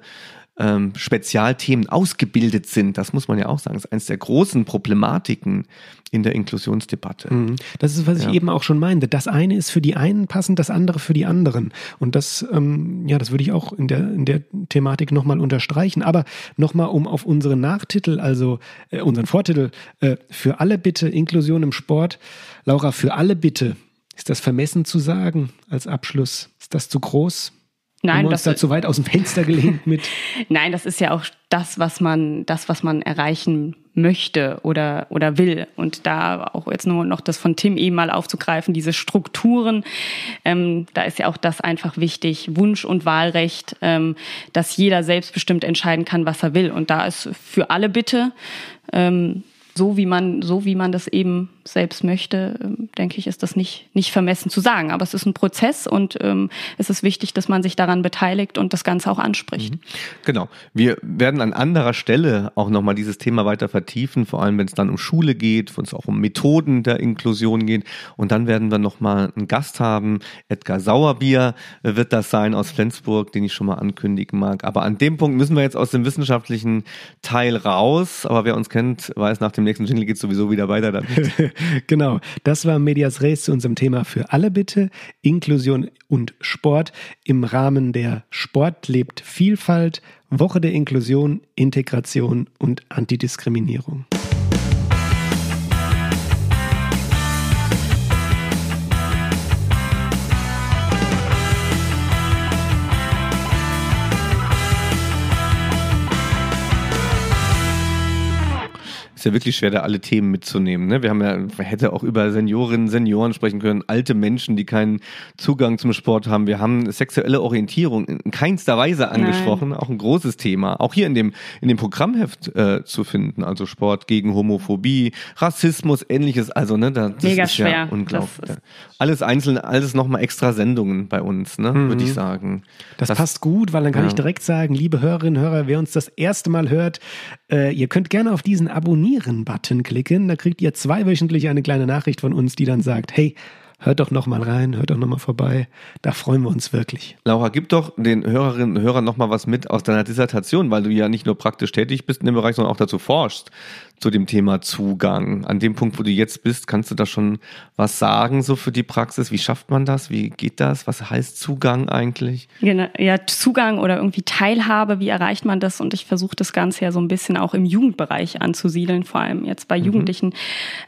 Speaker 2: ähm, Spezialthemen ausgebildet sind. Das muss man ja auch sagen. Das ist eines der großen Problematiken in der Inklusionsdebatte. Mhm.
Speaker 1: Das ist, was ich ja. eben auch schon meinte. Das eine ist für die einen passend, das andere für die anderen. Und das, ähm, ja, das würde ich auch in der, in der Thematik nochmal unterstreichen. Aber nochmal, um auf unseren Nachtitel, also äh, unseren Vortitel, äh, für alle bitte Inklusion im Sport. Laura, für alle bitte. Ist das vermessen zu sagen als Abschluss? Ist das zu groß?
Speaker 3: Nein,
Speaker 1: Haben wir uns das da zu weit aus dem Fenster gelehnt mit.
Speaker 3: Nein, das ist ja auch das, was man, das, was man erreichen möchte oder, oder will. Und da auch jetzt nur noch das von Tim eben mal aufzugreifen, diese Strukturen, ähm, da ist ja auch das einfach wichtig, Wunsch und Wahlrecht, ähm, dass jeder selbstbestimmt entscheiden kann, was er will. Und da ist für alle bitte, ähm, so wie man, so wie man das eben selbst möchte, ähm, denke ich, ist das nicht, nicht vermessen zu sagen. Aber es ist ein Prozess und ähm, es ist wichtig, dass man sich daran beteiligt und das Ganze auch anspricht. Mhm.
Speaker 2: Genau. Wir werden an anderer Stelle auch nochmal dieses Thema weiter vertiefen, vor allem wenn es dann um Schule geht, wenn es auch um Methoden der Inklusion geht. Und dann werden wir nochmal einen Gast haben. Edgar Sauerbier wird das sein aus Flensburg, den ich schon mal ankündigen mag. Aber an dem Punkt müssen wir jetzt aus dem wissenschaftlichen Teil raus. Aber wer uns kennt, weiß, nach dem im nächsten Jingle geht es sowieso wieder weiter damit.
Speaker 1: genau, das war Medias Res zu unserem Thema für alle bitte. Inklusion und Sport im Rahmen der Sport lebt Vielfalt, Woche der Inklusion, Integration und Antidiskriminierung.
Speaker 2: Ist ja wirklich schwer, da alle Themen mitzunehmen. Ne? Wir haben ja, man hätte auch über Seniorinnen, Senioren sprechen können, alte Menschen, die keinen Zugang zum Sport haben. Wir haben sexuelle Orientierung in keinster Weise angesprochen, Nein. auch ein großes Thema. Auch hier in dem, in dem Programmheft äh, zu finden, also Sport gegen Homophobie, Rassismus, ähnliches. Also, ne, das
Speaker 3: Mega ist schwer.
Speaker 2: ja unglaublich. Ist alles einzeln, alles nochmal extra Sendungen bei uns, ne, mhm. würde ich sagen.
Speaker 1: Das, das, passt gut, weil dann kann ja. ich direkt sagen, liebe Hörerinnen, Hörer, wer uns das erste Mal hört, äh, ihr könnt gerne auf diesen Abonnieren-Button klicken. Da kriegt ihr zweiwöchentlich eine kleine Nachricht von uns, die dann sagt, hey, hört doch noch mal rein, hört doch noch mal vorbei. Da freuen wir uns wirklich.
Speaker 2: Laura, gib doch den Hörerinnen und Hörern noch mal was mit aus deiner Dissertation, weil du ja nicht nur praktisch tätig bist in dem Bereich, sondern auch dazu forschst zu dem Thema Zugang. An dem Punkt, wo du jetzt bist, kannst du da schon was sagen so für die Praxis? Wie schafft man das? Wie geht das? Was heißt Zugang eigentlich?
Speaker 3: Genau, ja, Zugang oder irgendwie Teilhabe, wie erreicht man das? Und ich versuche das Ganze ja so ein bisschen auch im Jugendbereich anzusiedeln, vor allem jetzt bei mhm. Jugendlichen.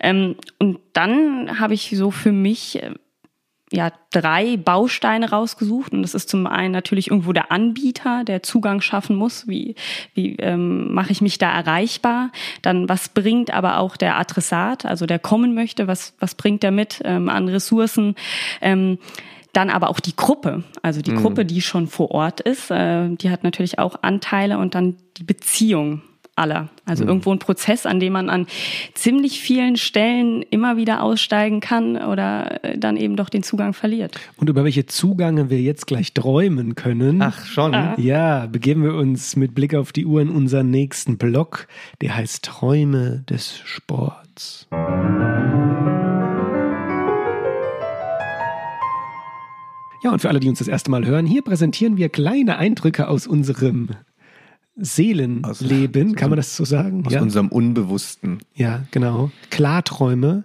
Speaker 3: Ähm, und dann habe ich so für mich äh, ja, drei Bausteine rausgesucht. Und das ist zum einen natürlich irgendwo der Anbieter, der Zugang schaffen muss. Wie, wie ähm, mache ich mich da erreichbar? Dann, was bringt aber auch der Adressat, also der kommen möchte, was, was bringt er mit ähm, an Ressourcen? Ähm, dann aber auch die Gruppe, also die mhm. Gruppe, die schon vor Ort ist, äh, die hat natürlich auch Anteile und dann die Beziehung aller. Also mhm. irgendwo ein Prozess, an dem man an ziemlich vielen Stellen immer wieder aussteigen kann oder äh, dann eben doch den Zugang verliert.
Speaker 1: Und über welche Zugänge wir jetzt gleich träumen können.
Speaker 2: Ach, schon.
Speaker 1: Ah. Ja, begeben wir uns mit Blick auf die Uhr in unseren nächsten Blog. Der heißt Träume des Sports. Ja, und für alle, die uns das erste Mal hören, hier präsentieren wir kleine Eindrücke aus unserem Seelenleben, kann man das so sagen?
Speaker 2: Aus ja. unserem Unbewussten.
Speaker 1: Ja, genau. Klarträume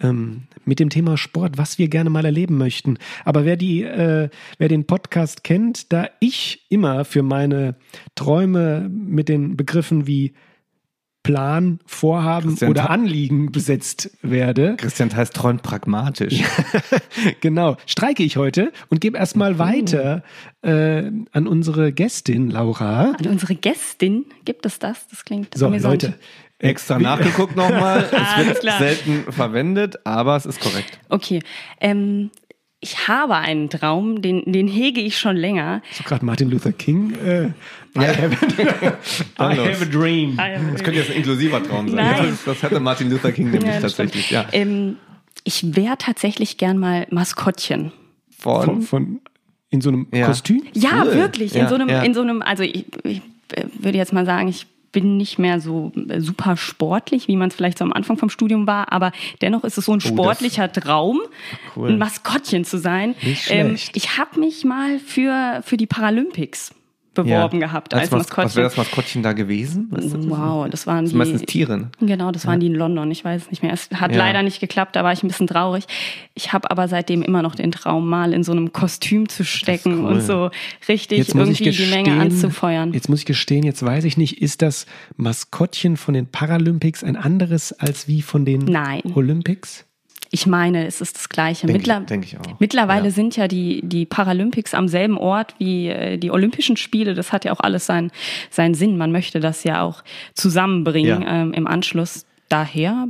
Speaker 1: ähm, mit dem Thema Sport, was wir gerne mal erleben möchten. Aber wer, die, äh, wer den Podcast kennt, da ich immer für meine Träume mit den Begriffen wie Plan, Vorhaben Christian oder Anliegen besetzt werde.
Speaker 2: Christian heißt träumt pragmatisch.
Speaker 1: genau. Streike ich heute und gebe erstmal mhm. weiter äh, an unsere Gästin, Laura.
Speaker 3: An unsere Gästin? Gibt es das? Das klingt
Speaker 1: So, Leute.
Speaker 2: Extra nachgeguckt nochmal. es wird selten verwendet, aber es ist korrekt.
Speaker 3: Okay. Ähm, ich habe einen Traum, den, den hege ich schon länger.
Speaker 1: So gerade Martin Luther King. Äh, I, have a, I have a dream.
Speaker 2: Das könnte jetzt ein inklusiver Traum sein. Nein. Das, das hatte Martin Luther King nämlich ja, tatsächlich. Ja.
Speaker 3: Ähm, ich wäre tatsächlich gern mal Maskottchen.
Speaker 1: Von? von, von in so einem ja. Kostüm?
Speaker 3: Ja, cool. wirklich. In so einem, in so einem, also ich, ich würde jetzt mal sagen, ich bin nicht mehr so super sportlich, wie man es vielleicht so am Anfang vom Studium war, aber dennoch ist es so ein oh, sportlicher oh, Traum, cool. ein Maskottchen zu sein.
Speaker 1: Nicht ähm,
Speaker 3: ich habe mich mal für, für die Paralympics beworben ja. gehabt als, als Maskottchen.
Speaker 2: Was wäre das Maskottchen da gewesen?
Speaker 3: wow, das waren
Speaker 2: das die. meistens Tiere.
Speaker 3: Genau, das waren ja. die in London. Ich weiß nicht mehr. Es hat ja. leider nicht geklappt. Da war ich ein bisschen traurig. Ich habe aber seitdem immer noch den Traum, mal in so einem Kostüm zu stecken cool. und so richtig irgendwie gestehen, die Menge anzufeuern.
Speaker 1: Jetzt muss ich gestehen, jetzt weiß ich nicht, ist das Maskottchen von den Paralympics ein anderes als wie von den
Speaker 3: Nein.
Speaker 1: Olympics?
Speaker 3: Ich meine, es ist das Gleiche.
Speaker 2: Denk Mittler ich, denk ich auch.
Speaker 3: Mittlerweile ja. sind ja die, die Paralympics am selben Ort wie äh, die Olympischen Spiele. Das hat ja auch alles seinen, seinen Sinn. Man möchte das ja auch zusammenbringen ja. ähm, im Anschluss. Daher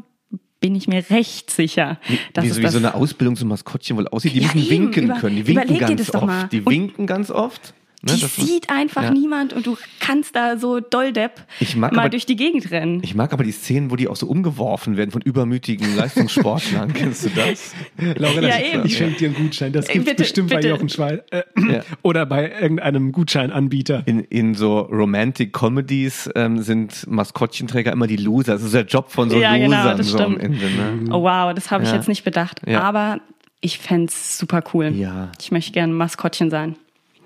Speaker 3: bin ich mir recht sicher.
Speaker 2: Dass wie, so, wie so eine Ausbildung zum Maskottchen wohl aussieht. Die ja, müssen eben, winken über, können. Die winken ganz oft. Die winken ganz oft.
Speaker 3: Ne, die sieht einfach ja. niemand und du kannst da so dolldepp mal aber, durch die Gegend rennen.
Speaker 2: Ich mag aber die Szenen, wo die auch so umgeworfen werden von übermütigen Leistungssportlern. Kennst du das?
Speaker 1: Laura, ja, das, ich schenke dir einen Gutschein. Das gibt es bestimmt bitte. bei Jochen Schwein äh, ja. oder bei irgendeinem Gutscheinanbieter.
Speaker 2: In, in so Romantic Comedies ähm, sind Maskottchenträger immer die Loser. Das ist der Job von so ja, genau, Losern. Genau, das so stimmt. Ende,
Speaker 3: ne? Oh wow, das habe ich jetzt nicht bedacht. Aber ich fände es super cool.
Speaker 2: Ja.
Speaker 3: Ich möchte gerne Maskottchen sein.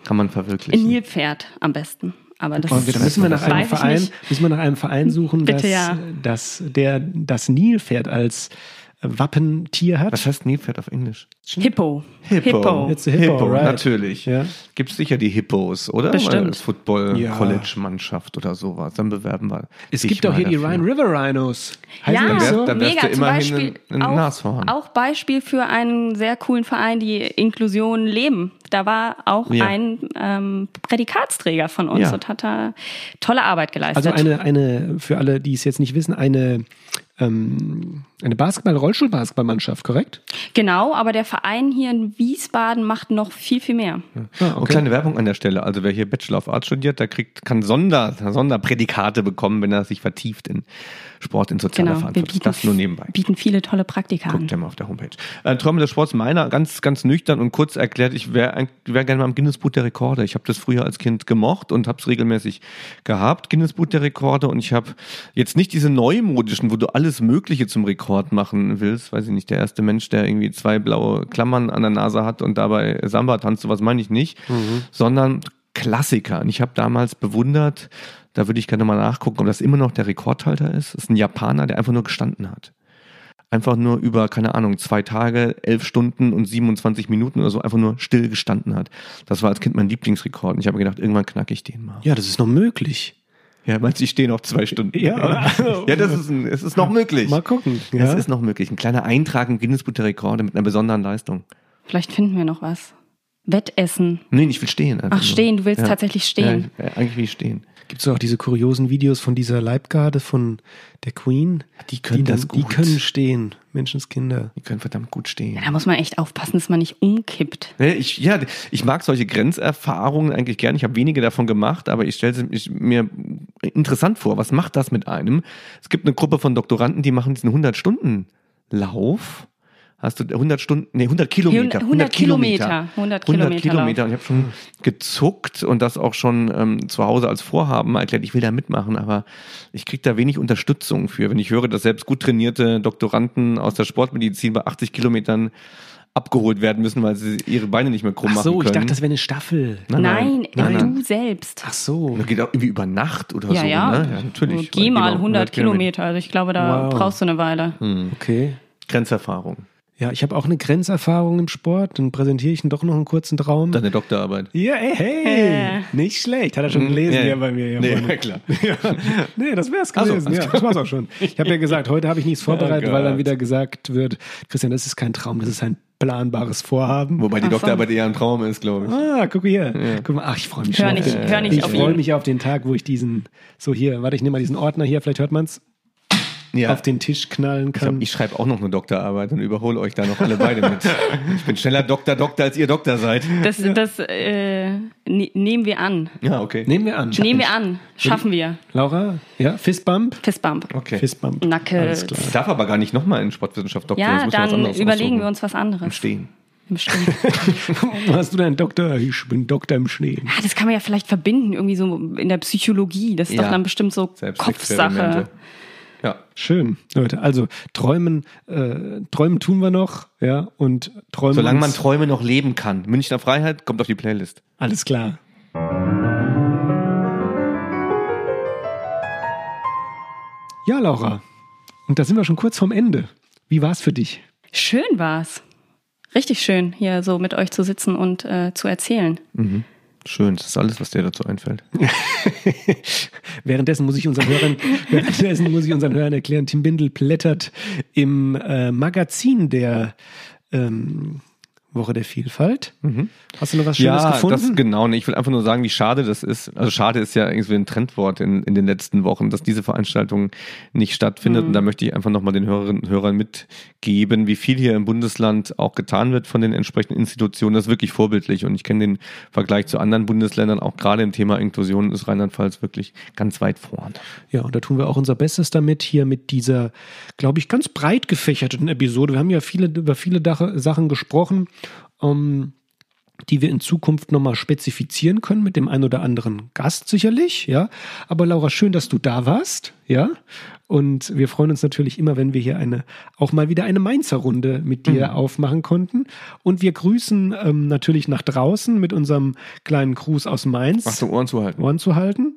Speaker 2: Kann man verwirklichen.
Speaker 3: Nilpferd am besten. Aber das
Speaker 1: und müssen wir nach einem Verein, müssen wir nach einem Verein suchen,
Speaker 3: Bitte,
Speaker 1: dass,
Speaker 3: ja.
Speaker 1: dass der das Nilpferd als Wappentier hat.
Speaker 2: Was heißt Nilpferd auf Englisch?
Speaker 3: Hippo.
Speaker 2: Hippo.
Speaker 3: Hippo,
Speaker 2: It's a hippo, hippo right. natürlich. Ja. Gibt es sicher die Hippos, oder?
Speaker 3: Bestimmt.
Speaker 2: Football-College-Mannschaft oder sowas. Dann bewerben wir.
Speaker 1: Es gibt auch hier dafür. die Rhine River Rhinos.
Speaker 3: Heißen ja, so?
Speaker 2: dann wärst
Speaker 3: mega.
Speaker 2: du immerhin Zum Beispiel ein, ein
Speaker 3: auch, auch Beispiel für einen sehr coolen Verein, die Inklusion leben. da war auch
Speaker 2: Ja.
Speaker 3: ein ähm, Prädikatsträger von uns
Speaker 2: Ja.
Speaker 3: und hat da tolle Arbeit geleistet.
Speaker 1: Also eine, eine, für alle, die es jetzt nicht wissen, eine, ähm, eine Basketball, Rollstuhlbasketballmannschaft, korrekt?
Speaker 3: genau, aber der Verein hier in Wiesbaden macht noch viel, viel mehr.
Speaker 1: Ah,
Speaker 2: Und kleine Werbung an der Stelle. Also wer hier Bachelor of Arts studiert, der kriegt, kann Sonder, Sonderprädikate bekommen, wenn er sich vertieft in Sport, in sozialer
Speaker 3: Genau, wir
Speaker 2: Verantwortung.
Speaker 3: bieten,
Speaker 2: Das nur nebenbei.
Speaker 3: bieten viele tolle Praktika
Speaker 2: Guckt
Speaker 3: an.
Speaker 2: ja mal auf der Homepage. Äh, Träume des Sports meiner, ganz, ganz nüchtern und kurz erklärt, ich wäre wär gerne mal im Guinness Buch der Rekorde. Ich habe das früher als Kind gemocht und habe es regelmäßig gehabt, Guinness Buch der Rekorde. Und ich habe jetzt nicht diese neumodischen, wo du alles Mögliche zum Rekord machen willst. Weiß ich nicht, der erste Mensch, der irgendwie zwei blaue Klammern an der Nase hat und dabei Samba tanzt, sowas meine ich nicht, sondern Klassiker. Und ich habe damals bewundert, da würde ich gerne mal nachgucken, ob das immer noch der Rekordhalter ist. Das ist ein Japaner, der einfach nur gestanden hat einfach nur über, keine Ahnung, zwei Tage, elf Stunden und 27 Minuten oder so einfach nur still gestanden hat. Das war als Kind mein Lieblingsrekord. Und ich habe mir gedacht, irgendwann knacke ich den mal.
Speaker 1: Ja, das ist noch möglich.
Speaker 2: Ja, meinst du, ich stehe noch zwei Stunden?
Speaker 1: Ja.
Speaker 2: ja, das ist, ein, es ist noch möglich.
Speaker 1: Mal gucken.
Speaker 2: Es
Speaker 1: Ja.
Speaker 2: ist noch möglich. Ein kleiner Eintrag im Guinness Buch der Rekorde mit einer besonderen Leistung.
Speaker 3: Vielleicht finden wir noch was. Wettessen.
Speaker 2: Nee, ich will stehen.
Speaker 3: Ach, stehen, du willst tatsächlich stehen.
Speaker 2: Ja, ja, eigentlich will ich stehen.
Speaker 1: Gibt es auch diese kuriosen Videos von dieser Leibgarde von der Queen?
Speaker 2: Die können
Speaker 1: dann,
Speaker 2: das
Speaker 1: Die
Speaker 2: gut.
Speaker 1: können stehen, Menschenskinder.
Speaker 2: Die können verdammt gut stehen.
Speaker 3: Da muss man echt aufpassen, dass man nicht umkippt.
Speaker 2: Ja, Ich, ja, ich mag solche Grenzerfahrungen eigentlich gern. Ich habe wenige davon gemacht, aber ich stelle sie ich, mir interessant vor. Was macht das mit einem? Es gibt eine Gruppe von Doktoranden, die machen diesen 100-Stunden-Lauf. Hast du 100 Stunden, nee, 100 Kilometer.
Speaker 3: 100 Kilometer. 100 Kilometer
Speaker 2: Kilometer. Und ich habe schon gezuckt und das auch schon ähm, zu Hause als Vorhaben mal erklärt, ich will da mitmachen, aber ich kriege da wenig Unterstützung für. Wenn ich höre, dass selbst gut trainierte Doktoranden aus der Sportmedizin bei 80 Kilometern abgeholt werden müssen, weil sie ihre Beine nicht mehr krumm
Speaker 1: Ach
Speaker 2: machen
Speaker 1: so,
Speaker 2: können.
Speaker 1: ich dachte, das wäre eine Staffel.
Speaker 2: Nein,
Speaker 3: Nein,
Speaker 2: nein, nein.
Speaker 3: du selbst.
Speaker 1: Ach so.
Speaker 2: Das geht auch irgendwie über Nacht oder
Speaker 3: ja,
Speaker 2: so.
Speaker 3: ja.
Speaker 2: Ne? ja, natürlich.
Speaker 3: Geh
Speaker 2: Weil
Speaker 3: mal
Speaker 2: genau,
Speaker 3: 100 Kilometer. Also ich glaube, da
Speaker 1: Wow.
Speaker 3: brauchst du eine Weile.
Speaker 1: Okay.
Speaker 2: Grenzerfahrung.
Speaker 1: Ja, ich habe auch eine Grenzerfahrung im Sport. Dann präsentiere ich Ihnen doch noch einen kurzen Traum.
Speaker 2: Deine Doktorarbeit.
Speaker 1: ja, ey, hey, nicht schlecht. Hat er schon gelesen
Speaker 2: Ja,
Speaker 1: hier
Speaker 2: ja.
Speaker 1: bei mir. Hier
Speaker 2: Nee, ja, klar.
Speaker 1: Ja. Nee, das wär's
Speaker 2: so,
Speaker 1: gewesen.
Speaker 2: alles
Speaker 1: ja, das war's auch schon. Ich habe ja gesagt, heute habe ich nichts vorbereitet,
Speaker 2: Oh
Speaker 1: weil dann wieder gesagt wird, Christian, das ist kein Traum, das ist ein planbares Vorhaben.
Speaker 2: Wobei die
Speaker 3: Ach so.
Speaker 2: Doktorarbeit eher ein Traum ist, glaube ich.
Speaker 1: Ah, guck hier. Guck mal, ach, ich freue mich
Speaker 3: Hör
Speaker 1: schon.
Speaker 3: nicht-
Speaker 1: auf den-
Speaker 3: hör nicht
Speaker 1: ich freue
Speaker 3: ihn.
Speaker 1: mich auf den Tag, wo ich diesen, so hier, warte, ich nehme mal diesen Ordner hier, vielleicht hört man's,
Speaker 2: Ja.
Speaker 1: auf den Tisch knallen
Speaker 2: Ich,
Speaker 1: kann.
Speaker 2: hab- ich schreibe auch noch eine Doktorarbeit und überhole euch da noch alle beide mit. Ich bin schneller Doktor, Doktor, als ihr Doktor seid.
Speaker 3: Das, das äh, ne, nehmen wir an.
Speaker 2: Ja, okay.
Speaker 1: Nehmen wir an.
Speaker 3: Nehmen wir an. Schaffen wir.
Speaker 1: Laura, ja, Fistbump?
Speaker 3: Fistbump.
Speaker 2: Okay.
Speaker 1: Fistbump.
Speaker 3: Nacke.
Speaker 1: Alles klar.
Speaker 2: Ich darf aber gar nicht nochmal in Sportwissenschaft Doktor.
Speaker 3: Ja, dann überlegen
Speaker 2: aussuchen.
Speaker 3: wir uns was anderes.
Speaker 2: Stehen.
Speaker 3: Bestimmt.
Speaker 1: Wo hast du deinen Doktor? Ich bin Doktor im Schnee.
Speaker 3: Ah, das kann man ja vielleicht verbinden, irgendwie so in der Psychologie. Das ist
Speaker 2: Ja.
Speaker 3: doch dann bestimmt so. Kopfsache.
Speaker 2: Ja.
Speaker 1: Schön, Leute. Also träumen, äh, träumen tun wir noch, ja, und träumen.
Speaker 2: Solange man Träume noch leben kann. Münchner Freiheit kommt auf die Playlist.
Speaker 1: Alles klar. Ja, Laura. Und da sind wir schon kurz vorm Ende. Wie war's für dich?
Speaker 3: Schön war's. Richtig schön, hier so mit euch zu sitzen und äh, zu erzählen.
Speaker 2: Schön, das ist alles, was dir dazu einfällt.
Speaker 1: Währenddessen muss ich unseren Hörern, währenddessen muss ich unseren Hörern erklären, Tim Bindel blättert im äh, Magazin der ähm, Woche der Vielfalt. Hast du noch was Schönes
Speaker 2: ja,
Speaker 1: gefunden?
Speaker 2: das genau. Ich will einfach nur sagen, wie schade das ist. Also schade ist ja irgendwie ein Trendwort in, in den letzten Wochen, dass diese Veranstaltung nicht stattfindet. Und da möchte ich einfach nochmal den Hörerinnen und Hörern mitgeben, wie viel hier im Bundesland auch getan wird von den entsprechenden Institutionen. Das ist wirklich vorbildlich. Und ich kenne den Vergleich zu anderen Bundesländern, auch gerade im Thema Inklusion ist Rheinland-Pfalz wirklich ganz weit vorn.
Speaker 1: Ja, und da tun wir auch unser Bestes damit, hier mit dieser, glaube ich, ganz breit gefächerten Episode. Wir haben ja viele, über viele Sachen gesprochen, ähm, die wir in Zukunft nochmal spezifizieren können mit dem einen oder anderen Gast sicherlich, ja. Aber Laura, schön, dass du da warst, ja. Und wir freuen uns natürlich immer, wenn wir hier eine, auch mal wieder eine Mainzer Runde mit dir aufmachen konnten. Und wir grüßen ähm, natürlich nach draußen mit unserem kleinen Gruß aus Mainz.
Speaker 2: Machst du Ohren zuhalten?
Speaker 1: Ohren zu halten.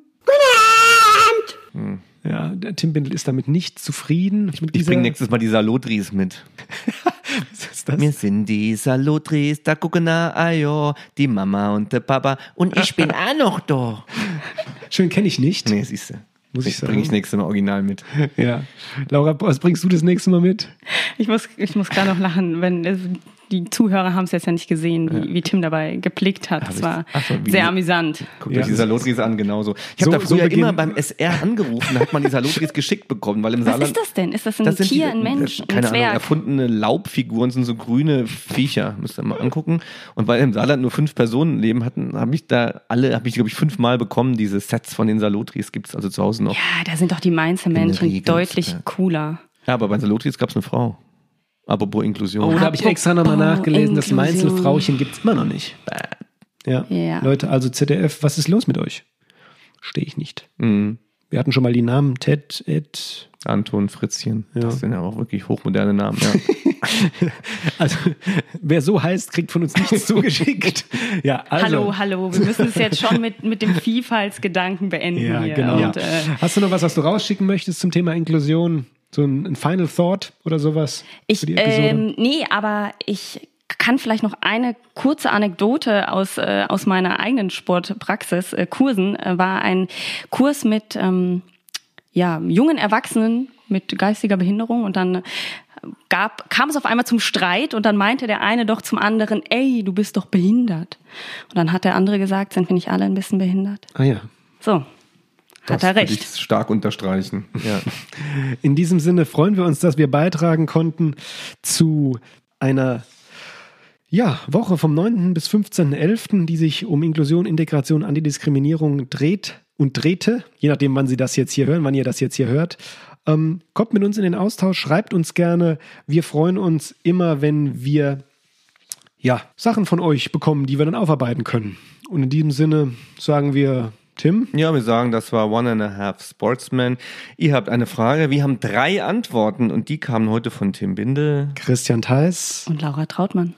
Speaker 1: Ja, der Tim Bindel ist damit nicht zufrieden.
Speaker 2: Ich
Speaker 1: dieser-
Speaker 2: bringe nächstes Mal die Salotris mit.
Speaker 1: Was ist das?
Speaker 2: Wir sind die Salotris, da gucken na ayo, die Mama und der Papa und ich bin auch noch da.
Speaker 1: Schön kenne ich nicht.
Speaker 2: Nee, siehst du.
Speaker 1: Muss ich
Speaker 2: Das bringe ich
Speaker 1: sagen.
Speaker 2: nächstes Mal original mit.
Speaker 1: Ja. Laura, was bringst du das nächste Mal mit?
Speaker 3: Ich muss, ich muss gerade noch lachen, wenn äh, die Zuhörer haben es jetzt ja nicht gesehen, wie, wie Tim dabei geblickt hat. Das war
Speaker 2: so,
Speaker 3: sehr amüsant.
Speaker 2: Guckt
Speaker 1: Ja.
Speaker 2: euch die Salotris an, genauso. Ich habe
Speaker 1: So-
Speaker 2: da
Speaker 1: so
Speaker 2: früher
Speaker 1: beginnen-
Speaker 2: immer beim SR angerufen, da hat man die Salotris geschickt bekommen, weil im
Speaker 3: Was
Speaker 2: Saarland...
Speaker 3: ist das denn? Ist das ein
Speaker 2: Das sind
Speaker 3: Tier,
Speaker 2: die,
Speaker 3: ein Mensch,
Speaker 2: das-
Speaker 3: ein
Speaker 2: keine Ahnung,
Speaker 3: Zwerg?
Speaker 2: erfundene Laubfiguren, sind so grüne Viecher, müsst ihr mal angucken. Und weil im Saarland nur fünf Personen leben hatten, habe ich da alle, habe ich glaube ich fünfmal bekommen, diese Sets von den Salotris gibt es also zu Hause noch.
Speaker 3: Ja, da sind doch die Mainzer
Speaker 2: Regel,
Speaker 3: deutlich
Speaker 2: ja.
Speaker 3: cooler.
Speaker 2: Ja, aber bei Salotris gab es eine Frau. Apropos Inklusion.
Speaker 1: Oh, da habe ich extra nochmal nachgelesen, das
Speaker 3: Inklusion.
Speaker 1: Mainzelfrauchen gibt es immer noch nicht. Ja.
Speaker 3: Ja.
Speaker 1: Leute, also ZDF, was ist los mit euch? Stehe ich nicht.
Speaker 2: Mhm.
Speaker 1: Wir hatten schon mal die Namen Ted, Ed.
Speaker 2: Anton, Fritzchen.
Speaker 1: Ja.
Speaker 2: Das sind ja auch wirklich hochmoderne Namen. Ja.
Speaker 1: Also, wer so heißt, kriegt von uns nichts zugeschickt. Ja, also.
Speaker 3: Hallo, hallo, wir müssen es jetzt schon mit, mit dem Vielfaltsgedanken beenden
Speaker 1: Ja,
Speaker 3: hier.
Speaker 1: genau.
Speaker 3: Und, äh,
Speaker 1: Hast du noch was, was du rausschicken möchtest zum Thema Inklusion? So ein, ein Final Thought oder sowas?
Speaker 3: Ich,
Speaker 1: für die Episode?
Speaker 3: ähm, nee, aber ich kann vielleicht noch eine kurze Anekdote aus, äh, aus meiner eigenen Sportpraxis, äh, Kursen, äh, war ein Kurs mit ähm, ja, jungen Erwachsenen mit geistiger Behinderung und dann gab, kam es auf einmal zum Streit und dann meinte der eine doch zum anderen, ey, du bist doch behindert. Und dann hat der andere gesagt, sind wir nicht alle ein bisschen behindert?
Speaker 1: ah ja.
Speaker 3: So,
Speaker 2: Das
Speaker 3: hat er
Speaker 2: würde
Speaker 3: recht.
Speaker 2: ich stark unterstreichen. Ja.
Speaker 1: In diesem Sinne freuen wir uns, dass wir beitragen konnten zu einer ja, Woche vom 9. bis 15.11., die sich um Inklusion, Integration, Antidiskriminierung dreht und drehte, je nachdem, wann Sie das jetzt hier hören, wann ihr das jetzt hier hört. Ähm, kommt mit uns in den Austausch, schreibt uns gerne. Wir freuen uns immer, wenn wir ja, Sachen von euch bekommen, die wir dann aufarbeiten können. Und in diesem Sinne sagen wir, Tim,
Speaker 2: Ja, wir sagen, das war One and a Half Sportsman. Ihr habt eine Frage. Wir haben drei Antworten und die kamen heute von Tim Bindel.
Speaker 1: Christian Theis.
Speaker 3: Und Laura Trautmann.